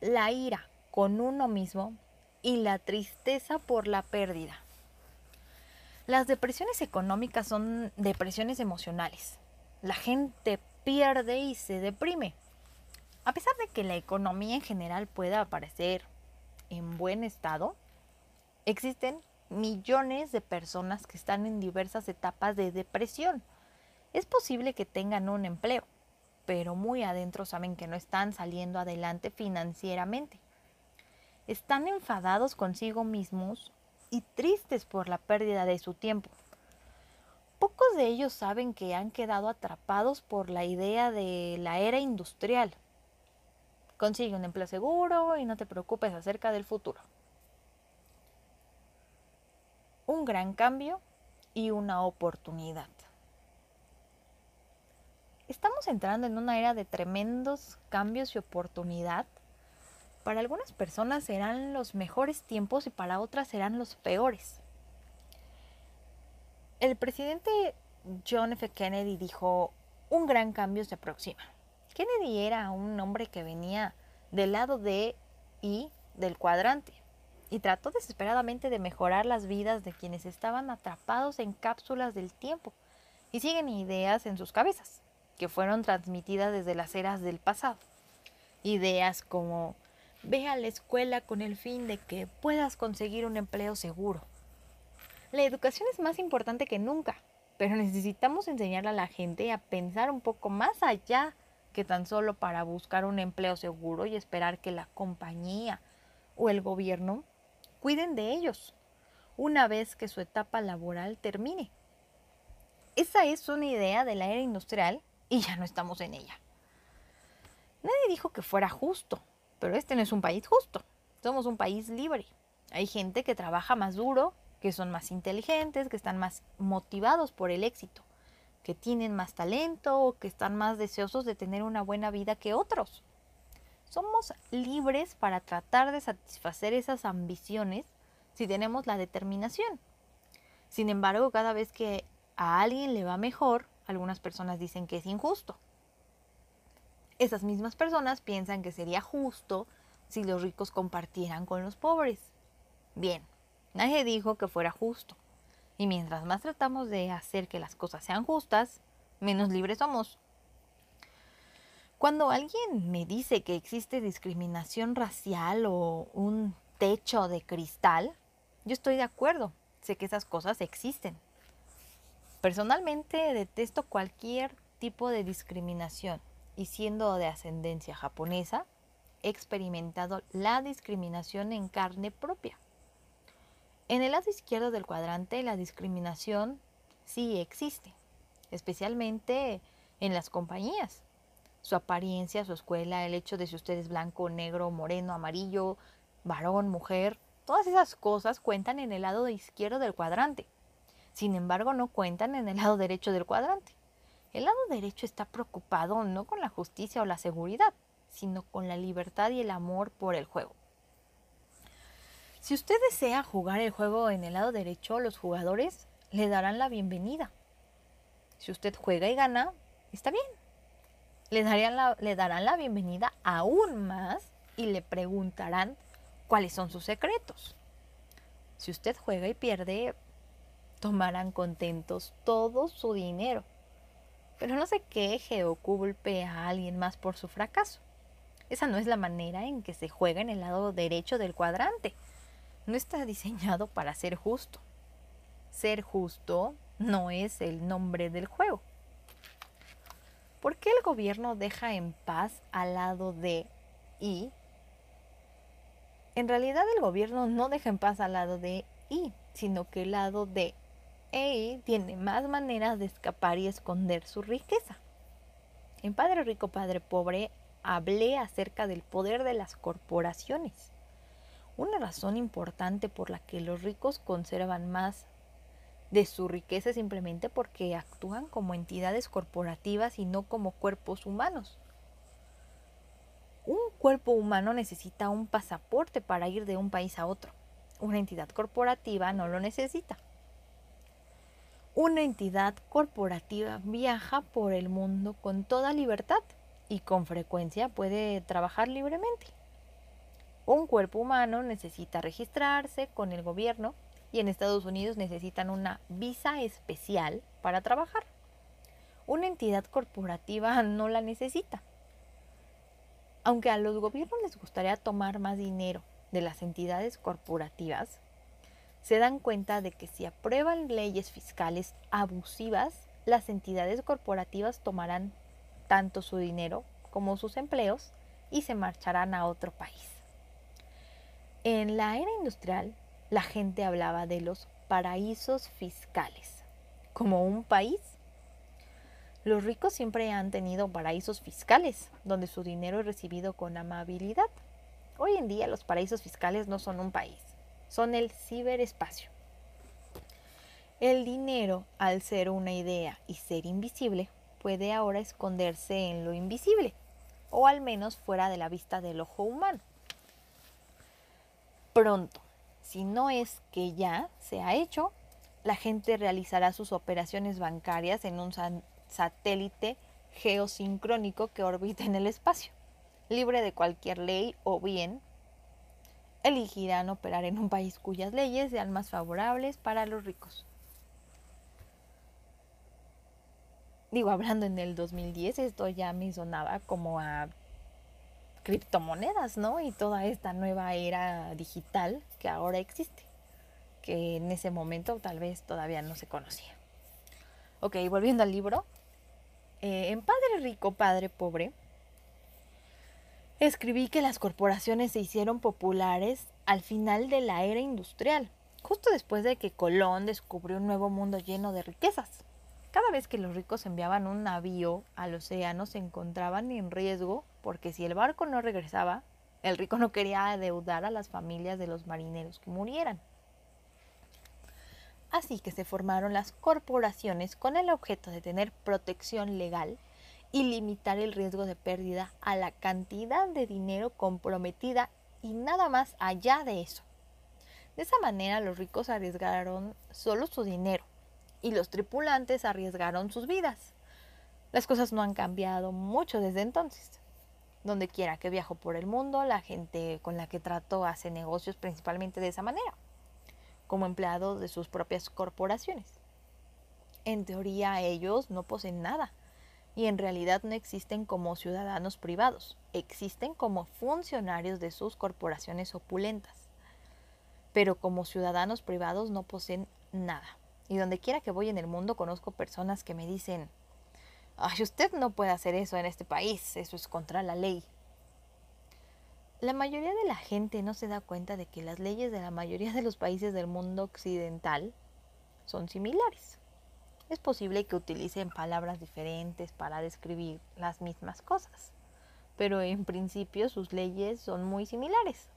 La ira con uno mismo y la tristeza por la pérdida. Las depresiones económicas son depresiones emocionales. La gente pierde y se deprime. A pesar de que la economía en general pueda aparecer en buen estado, existen millones de personas que están en diversas etapas de depresión. Es posible que tengan un empleo, pero muy adentro saben que no están saliendo adelante financieramente. Están enfadados consigo mismos y tristes por la pérdida de su tiempo. Pocos de ellos saben que han quedado atrapados por la idea de la era industrial. Consigue un empleo seguro y no te preocupes acerca del futuro. Un gran cambio y una oportunidad. Estamos entrando en una era de tremendos cambios y oportunidad. Para algunas personas serán los mejores tiempos y para otras serán los peores. El presidente John F. Kennedy dijo, un gran cambio se aproxima. Kennedy era un hombre que venía del lado de y del cuadrante y trató desesperadamente de mejorar las vidas de quienes estaban atrapados en cápsulas del tiempo y siguen ideas en sus cabezas que fueron transmitidas desde las eras del pasado. Ideas como ve a la escuela con el fin de que puedas conseguir un empleo seguro. La educación es más importante que nunca, pero necesitamos enseñarle a la gente a pensar un poco más allá que tan solo para buscar un empleo seguro y esperar que la compañía o el gobierno cuiden de ellos una vez que su etapa laboral termine. Esa es una idea de la era industrial y ya no estamos en ella. Nadie dijo que fuera justo, pero este no es un país justo. Somos un país libre. Hay gente que trabaja más duro, que son más inteligentes, que están más motivados por el éxito, que tienen más talento o que están más deseosos de tener una buena vida que otros. Somos libres para tratar de satisfacer esas ambiciones si tenemos la determinación. Sin embargo, cada vez que a alguien le va mejor, algunas personas dicen que es injusto. Esas mismas personas piensan que sería justo si los ricos compartieran con los pobres. Bien, nadie dijo que fuera justo. Y mientras más tratamos de hacer que las cosas sean justas, menos libres somos. Cuando alguien me dice que existe discriminación racial o un techo de cristal, yo estoy de acuerdo. Sé que esas cosas existen. Personalmente detesto cualquier tipo de discriminación y siendo de ascendencia japonesa, he experimentado la discriminación en carne propia. En el lado izquierdo del cuadrante la discriminación sí existe, especialmente en las compañías. Su apariencia, su escuela, el hecho de si usted es blanco, negro, moreno, amarillo, varón, mujer, todas esas cosas cuentan en el lado izquierdo del cuadrante. Sin embargo, no cuentan en el lado derecho del cuadrante. El lado derecho está preocupado no con la justicia o la seguridad, sino con la libertad y el amor por el juego. Si usted desea jugar el juego en el lado derecho, los jugadores le darán la bienvenida. Si usted juega y gana, está bien. Le, le darán la bienvenida aún más y le preguntarán cuáles son sus secretos. Si usted juega y pierde, tomarán contentos todo su dinero. Pero no se queje o culpe a alguien más por su fracaso. Esa no es la manera en que se juega en el lado derecho del cuadrante. No está diseñado para ser justo. Ser justo no es el nombre del juego. ¿Por qué el gobierno deja en paz al lado de I? En realidad el gobierno no deja en paz al lado de I, sino que el lado de e tiene más maneras de escapar y esconder su riqueza. En Padre Rico, Padre Pobre hablé acerca del poder de las corporaciones. Una razón importante por la que los ricos conservan más de su riqueza es simplemente porque actúan como entidades corporativas y no como cuerpos humanos. Un cuerpo humano necesita un pasaporte para ir de un país a otro. Una entidad corporativa no lo necesita. Una entidad corporativa viaja por el mundo con toda libertad y con frecuencia puede trabajar libremente. Un cuerpo humano necesita registrarse con el gobierno y en Estados Unidos necesitan una visa especial para trabajar. Una entidad corporativa no la necesita. Aunque a los gobiernos les gustaría tomar más dinero de las entidades corporativas, se dan cuenta de que si aprueban leyes fiscales abusivas, las entidades corporativas tomarán tanto su dinero como sus empleos y se marcharán a otro país. En la era industrial, la gente hablaba de los paraísos fiscales. como un país. Los ricos siempre han tenido paraísos fiscales, donde su dinero es recibido con amabilidad. Hoy en día los paraísos fiscales no son un país, son el ciberespacio. El dinero, al ser una idea y ser invisible, puede ahora esconderse en lo invisible, o al menos fuera de la vista del ojo humano. Pronto, si no es que ya se ha hecho, la gente realizará sus operaciones bancarias en un satélite geosincrónico que orbita en el espacio, libre de cualquier ley o bien elegirán operar en un país cuyas leyes sean más favorables para los ricos. Digo, hablando en el 2010, esto ya me sonaba como a criptomonedas, ¿no? Y toda esta nueva era digital que ahora existe, que en ese momento tal vez todavía no se conocía. Ok, volviendo al libro, eh, en Padre Rico, Padre Pobre, escribí que las corporaciones se hicieron populares al final de la era industrial, justo después de que Colón descubrió un nuevo mundo lleno de riquezas. Cada vez que los ricos enviaban un navío al océano se encontraban en riesgo porque si el barco no regresaba, el rico no quería adeudar a las familias de los marineros que murieran. Así que se formaron las corporaciones con el objeto de tener protección legal y limitar el riesgo de pérdida a la cantidad de dinero comprometida y nada más allá de eso. De esa manera los ricos arriesgaron solo su dinero y los tripulantes arriesgaron sus vidas. Las cosas no han cambiado mucho desde entonces. Donde quiera que viajo por el mundo, la gente con la que trato hace negocios principalmente de esa manera como empleados de sus propias corporaciones. En teoría ellos no poseen nada y en realidad no existen como ciudadanos privados, existen como funcionarios de sus corporaciones opulentas. Pero como ciudadanos privados no poseen nada. Y donde quiera que voy en el mundo conozco personas que me dicen, ay, usted no puede hacer eso en este país, eso es contra la ley. La mayoría de la gente no se da cuenta de que las leyes de la mayoría de los países del mundo occidental son similares. Es posible que utilicen palabras diferentes para describir las mismas cosas, pero en principio sus leyes son muy similares.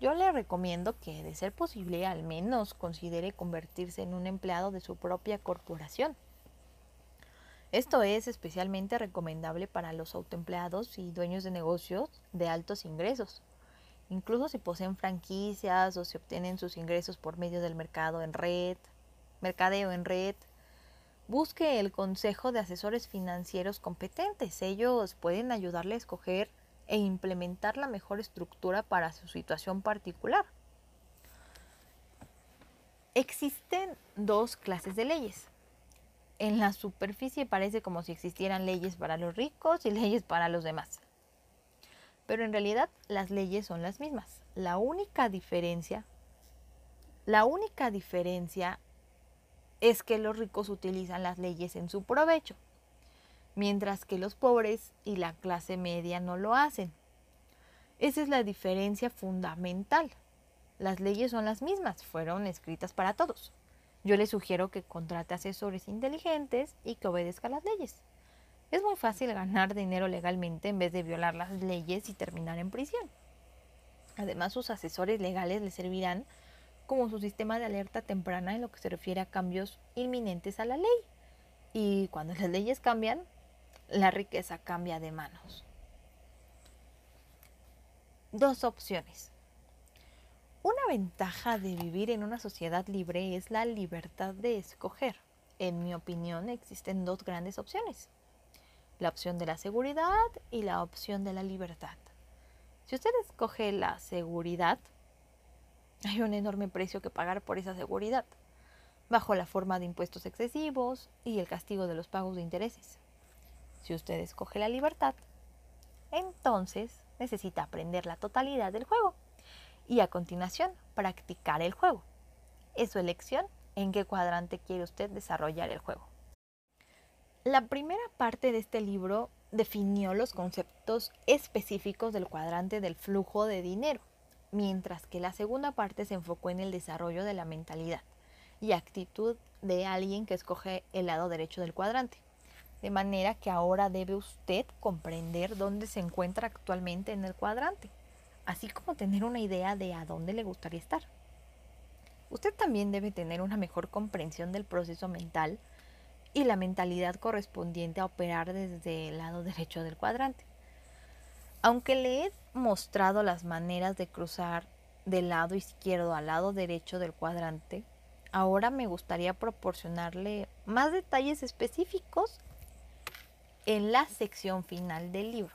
Yo le recomiendo que, de ser posible, al menos considere convertirse en un empleado de su propia corporación esto es especialmente recomendable para los autoempleados y dueños de negocios de altos ingresos. Incluso si poseen franquicias o si obtienen sus ingresos por medio del mercado en red, mercadeo en red, busque el consejo de asesores financieros competentes. Ellos pueden ayudarle a escoger e implementar la mejor estructura para su situación particular. Existen dos clases de leyes en la superficie parece como si existieran leyes para los ricos y <laughs> leyes para los demás. Pero en realidad las leyes son las mismas. La única diferencia, la única diferencia es que los ricos utilizan las leyes en su provecho, mientras que los pobres y la clase media no lo hacen. Esa es la diferencia fundamental. Las leyes son las mismas, fueron escritas para todos. Yo le sugiero que contrate asesores inteligentes y que obedezca las leyes. Es muy fácil ganar dinero legalmente en vez de violar las leyes y terminar en prisión. Además, sus asesores legales le servirán como su sistema de alerta temprana en lo que se refiere a cambios inminentes a la ley. Y cuando las leyes cambian, la riqueza cambia de manos. Dos opciones. Una ventaja de vivir en una sociedad libre es la libertad de escoger. En mi opinión existen dos grandes opciones. La opción de la seguridad y la opción de la libertad. Si usted escoge la seguridad, hay un enorme precio que pagar por esa seguridad, bajo la forma de impuestos excesivos y el castigo de los pagos de intereses. Si usted escoge la libertad, entonces necesita aprender la totalidad del juego y a continuación practicar el juego. Es su elección en qué cuadrante quiere usted desarrollar el juego. La primera parte de este libro definió los conceptos específicos del cuadrante del flujo de dinero, mientras que la segunda parte se enfocó en el desarrollo de la mentalidad, y actitud de alguien que escoge el lado derecho del cuadrante. De manera que ahora debe usted comprender dónde se encuentra actualmente en el cuadrante, así como tener una idea de a dónde le gustaría estar. Usted también debe tener una mejor comprensión del proceso mental y la mentalidad correspondiente a operar desde el lado derecho del cuadrante. Aunque le mostrado las maneras de cruzar del lado izquierdo al lado derecho del cuadrante, ahora me gustaría proporcionarle más detalles específicos en la sección final del libro,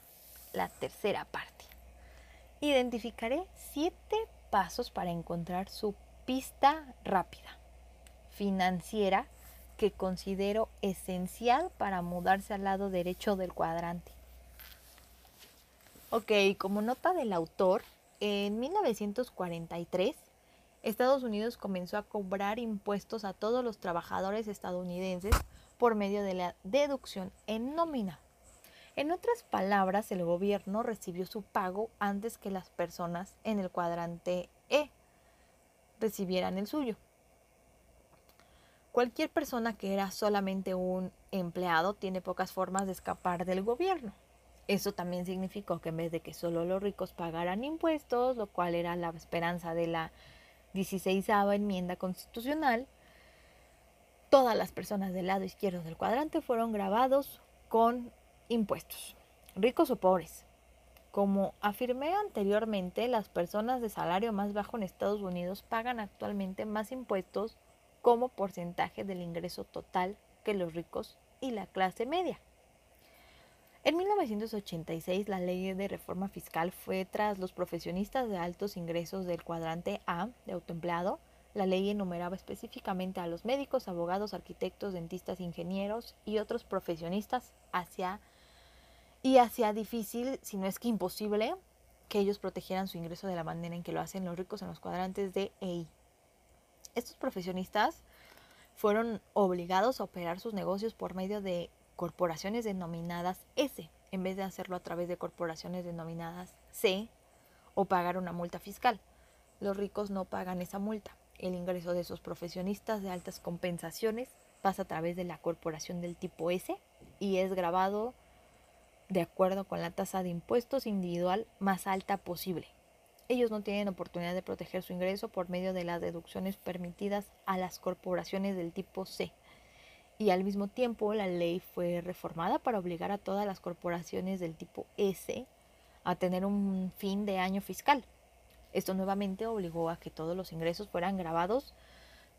la tercera parte. Identificaré siete pasos para encontrar su pista rápida, financiera, que considero esencial para mudarse al lado derecho del cuadrante. Ok, como nota del autor, en 1943 Estados Unidos comenzó a cobrar impuestos a todos los trabajadores estadounidenses por medio de la deducción en nómina. En otras palabras, el gobierno recibió su pago antes que las personas en el cuadrante E recibieran el suyo. Cualquier persona que era solamente un empleado tiene pocas formas de escapar del gobierno. Eso también significó que en vez de que solo los ricos pagaran impuestos, lo cual era la esperanza de la 16 enmienda constitucional, todas las personas del lado izquierdo del cuadrante fueron grabados con impuestos, ricos o pobres. Como afirmé anteriormente, las personas de salario más bajo en Estados Unidos pagan actualmente más impuestos como porcentaje del ingreso total que los ricos y la clase media. En 1986, la ley de reforma fiscal fue tras los profesionistas de altos ingresos del cuadrante A de autoempleado. La ley enumeraba específicamente a los médicos, abogados, arquitectos, dentistas, ingenieros y otros profesionistas hacia y hacía difícil, si no es que imposible, que ellos protegieran su ingreso de la manera en que lo hacen los ricos en los cuadrantes de EI. Estos profesionistas fueron obligados a operar sus negocios por medio de corporaciones denominadas S, en vez de hacerlo a través de corporaciones denominadas C o pagar una multa fiscal. Los ricos no pagan esa multa. El ingreso de esos profesionistas de altas compensaciones pasa a través de la corporación del tipo S y es grabado de acuerdo con la tasa de impuestos individual más alta posible. Ellos no tienen oportunidad de proteger su ingreso por medio de las deducciones permitidas a las corporaciones del tipo C, y al mismo tiempo la ley fue reformada para obligar a todas las corporaciones del tipo S a tener un fin de año fiscal. Esto nuevamente obligó a que todos los ingresos fueran grabados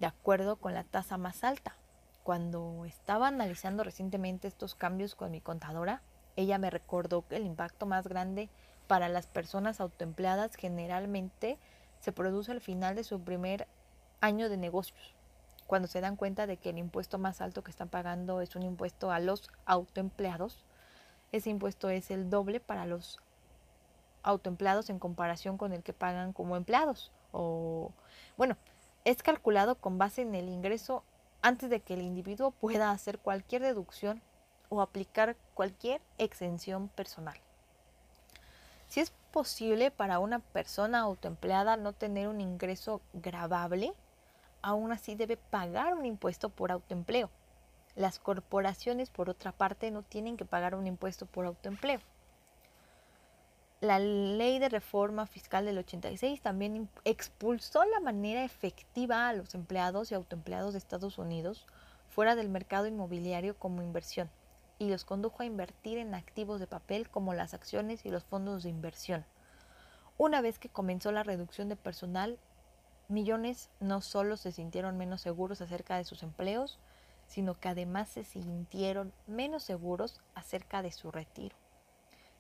de acuerdo con la tasa más alta. Cuando estaba analizando recientemente estos cambios con mi contadora, ella me recordó que el impacto más grande para las personas autoempleadas generalmente se produce al final de su primer año de negocios cuando se dan cuenta de que el impuesto más alto que están pagando es un impuesto a los autoempleados, ese impuesto es el doble para los autoempleados en comparación con el que pagan como empleados. O, bueno, es calculado con base en el ingreso antes de que el individuo pueda hacer cualquier deducción o aplicar cualquier exención personal. Si es posible para una persona autoempleada no tener un ingreso grabable, aún así debe pagar un impuesto por autoempleo. Las corporaciones, por otra parte, no tienen que pagar un impuesto por autoempleo. La ley de reforma fiscal del 86 también expulsó la manera efectiva a los empleados y autoempleados de Estados Unidos fuera del mercado inmobiliario como inversión y los condujo a invertir en activos de papel como las acciones y los fondos de inversión. Una vez que comenzó la reducción de personal, Millones no solo se sintieron menos seguros acerca de sus empleos, sino que además se sintieron menos seguros acerca de su retiro,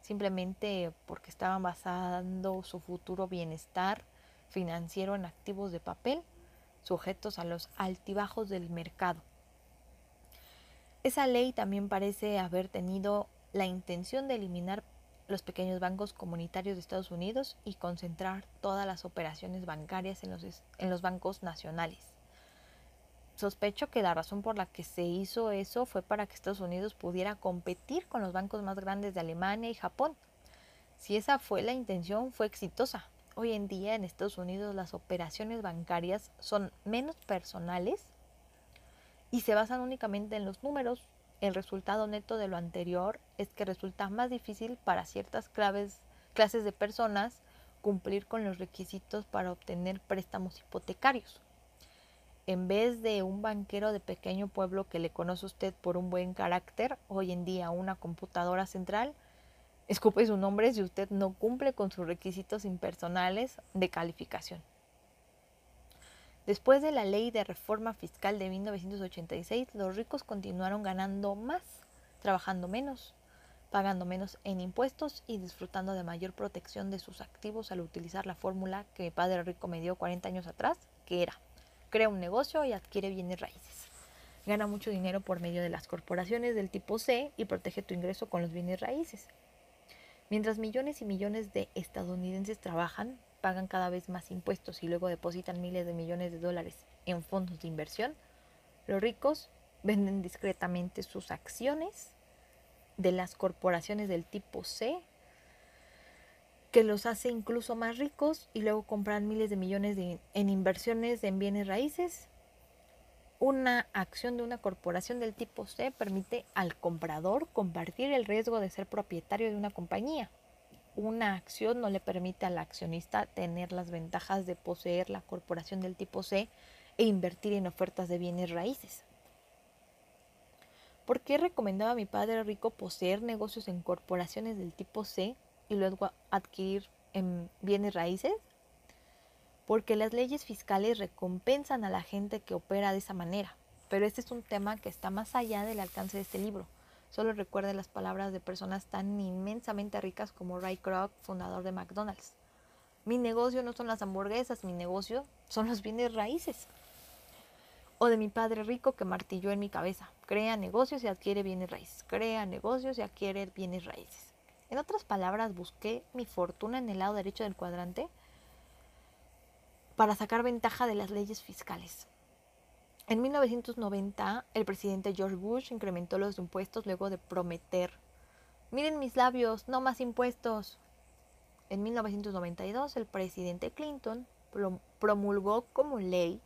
simplemente porque estaban basando su futuro bienestar financiero en activos de papel sujetos a los altibajos del mercado. Esa ley también parece haber tenido la intención de eliminar los pequeños bancos comunitarios de Estados Unidos y concentrar todas las operaciones bancarias en los, en los bancos nacionales. Sospecho que la razón por la que se hizo eso fue para que Estados Unidos pudiera competir con los bancos más grandes de Alemania y Japón. Si esa fue la intención, fue exitosa. Hoy en día en Estados Unidos las operaciones bancarias son menos personales y se basan únicamente en los números, el resultado neto de lo anterior es que resulta más difícil para ciertas clases de personas cumplir con los requisitos para obtener préstamos hipotecarios. En vez de un banquero de pequeño pueblo que le conoce usted por un buen carácter, hoy en día una computadora central escupe su nombre si usted no cumple con sus requisitos impersonales de calificación. Después de la ley de reforma fiscal de 1986, los ricos continuaron ganando más, trabajando menos, pagando menos en impuestos y disfrutando de mayor protección de sus activos al utilizar la fórmula que mi padre rico me dio 40 años atrás, que era, crea un negocio y adquiere bienes raíces. Gana mucho dinero por medio de las corporaciones del tipo C y protege tu ingreso con los bienes raíces. Mientras millones y millones de estadounidenses trabajan, pagan cada vez más impuestos y luego depositan miles de millones de dólares en fondos de inversión, los ricos venden discretamente sus acciones de las corporaciones del tipo C, que los hace incluso más ricos y luego compran miles de millones en inversiones en bienes raíces. Una acción de una corporación del tipo C permite al comprador compartir el riesgo de ser propietario de una compañía una acción no le permite al accionista tener las ventajas de poseer la corporación del tipo C e invertir en ofertas de bienes raíces. ¿Por qué recomendaba mi padre rico poseer negocios en corporaciones del tipo C y luego adquirir en bienes raíces? Porque las leyes fiscales recompensan a la gente que opera de esa manera. Pero este es un tema que está más allá del alcance de este libro. Solo recuerde las palabras de personas tan inmensamente ricas como Ray Kroc, fundador de McDonald's. Mi negocio no son las hamburguesas, mi negocio son los bienes raíces. O de mi padre rico que martilló en mi cabeza. Crea negocios y adquiere bienes raíces. Crea negocios y adquiere bienes raíces. En otras palabras, busqué mi fortuna en el lado derecho del cuadrante para sacar ventaja de las leyes fiscales. En 1990, el presidente George Bush incrementó los impuestos luego de prometer, miren mis labios, no más impuestos. En 1992, el presidente Clinton promulgó como ley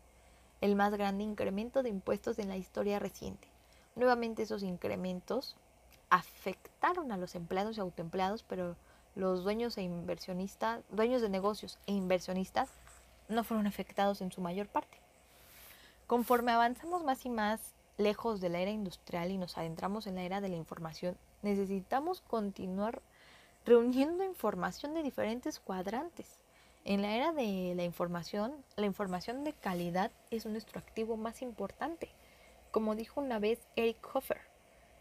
el más grande incremento de impuestos en la historia reciente. Nuevamente esos incrementos afectaron a los empleados y autoempleados, pero los dueños e inversionistas, dueños de negocios e inversionistas no fueron afectados en su mayor parte. Conforme avanzamos más y más lejos de la era industrial y nos adentramos en la era de la información, necesitamos continuar reuniendo información de diferentes cuadrantes. En la era de la información, la información de calidad es nuestro activo más importante. Como dijo una vez Eric Hoffer,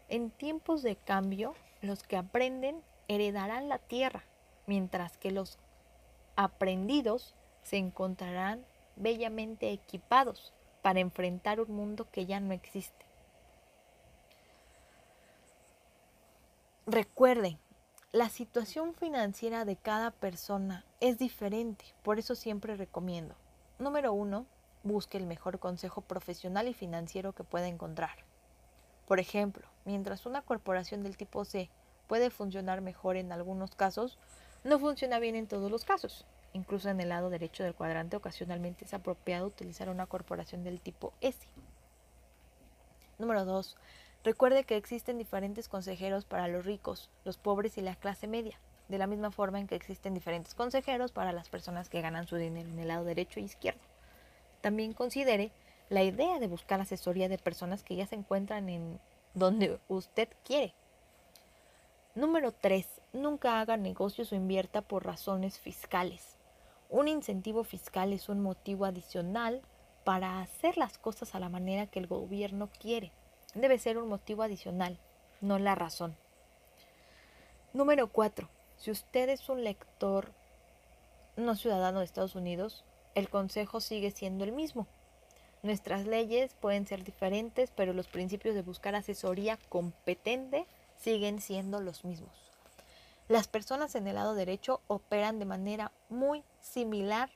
en tiempos de cambio, los que aprenden heredarán la tierra, mientras que los aprendidos se encontrarán bellamente equipados para enfrentar un mundo que ya no existe. Recuerden, la situación financiera de cada persona es diferente, por eso siempre recomiendo. Número uno, busque el mejor consejo profesional y financiero que pueda encontrar. Por ejemplo, mientras una corporación del tipo C puede funcionar mejor en algunos casos, no funciona bien en todos los casos. Incluso en el lado derecho del cuadrante ocasionalmente es apropiado utilizar una corporación del tipo S. Número 2. Recuerde que existen diferentes consejeros para los ricos, los pobres y la clase media, de la misma forma en que existen diferentes consejeros para las personas que ganan su dinero en el lado derecho e izquierdo. También considere la idea de buscar asesoría de personas que ya se encuentran en donde usted quiere. Número 3. Nunca haga negocios o invierta por razones fiscales. Un incentivo fiscal es un motivo adicional para hacer las cosas a la manera que el gobierno quiere. Debe ser un motivo adicional, no la razón. Número 4. Si usted es un lector no ciudadano de Estados Unidos, el consejo sigue siendo el mismo. Nuestras leyes pueden ser diferentes, pero los principios de buscar asesoría competente siguen siendo los mismos. Las personas en el lado derecho operan de manera muy similar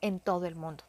en todo el mundo.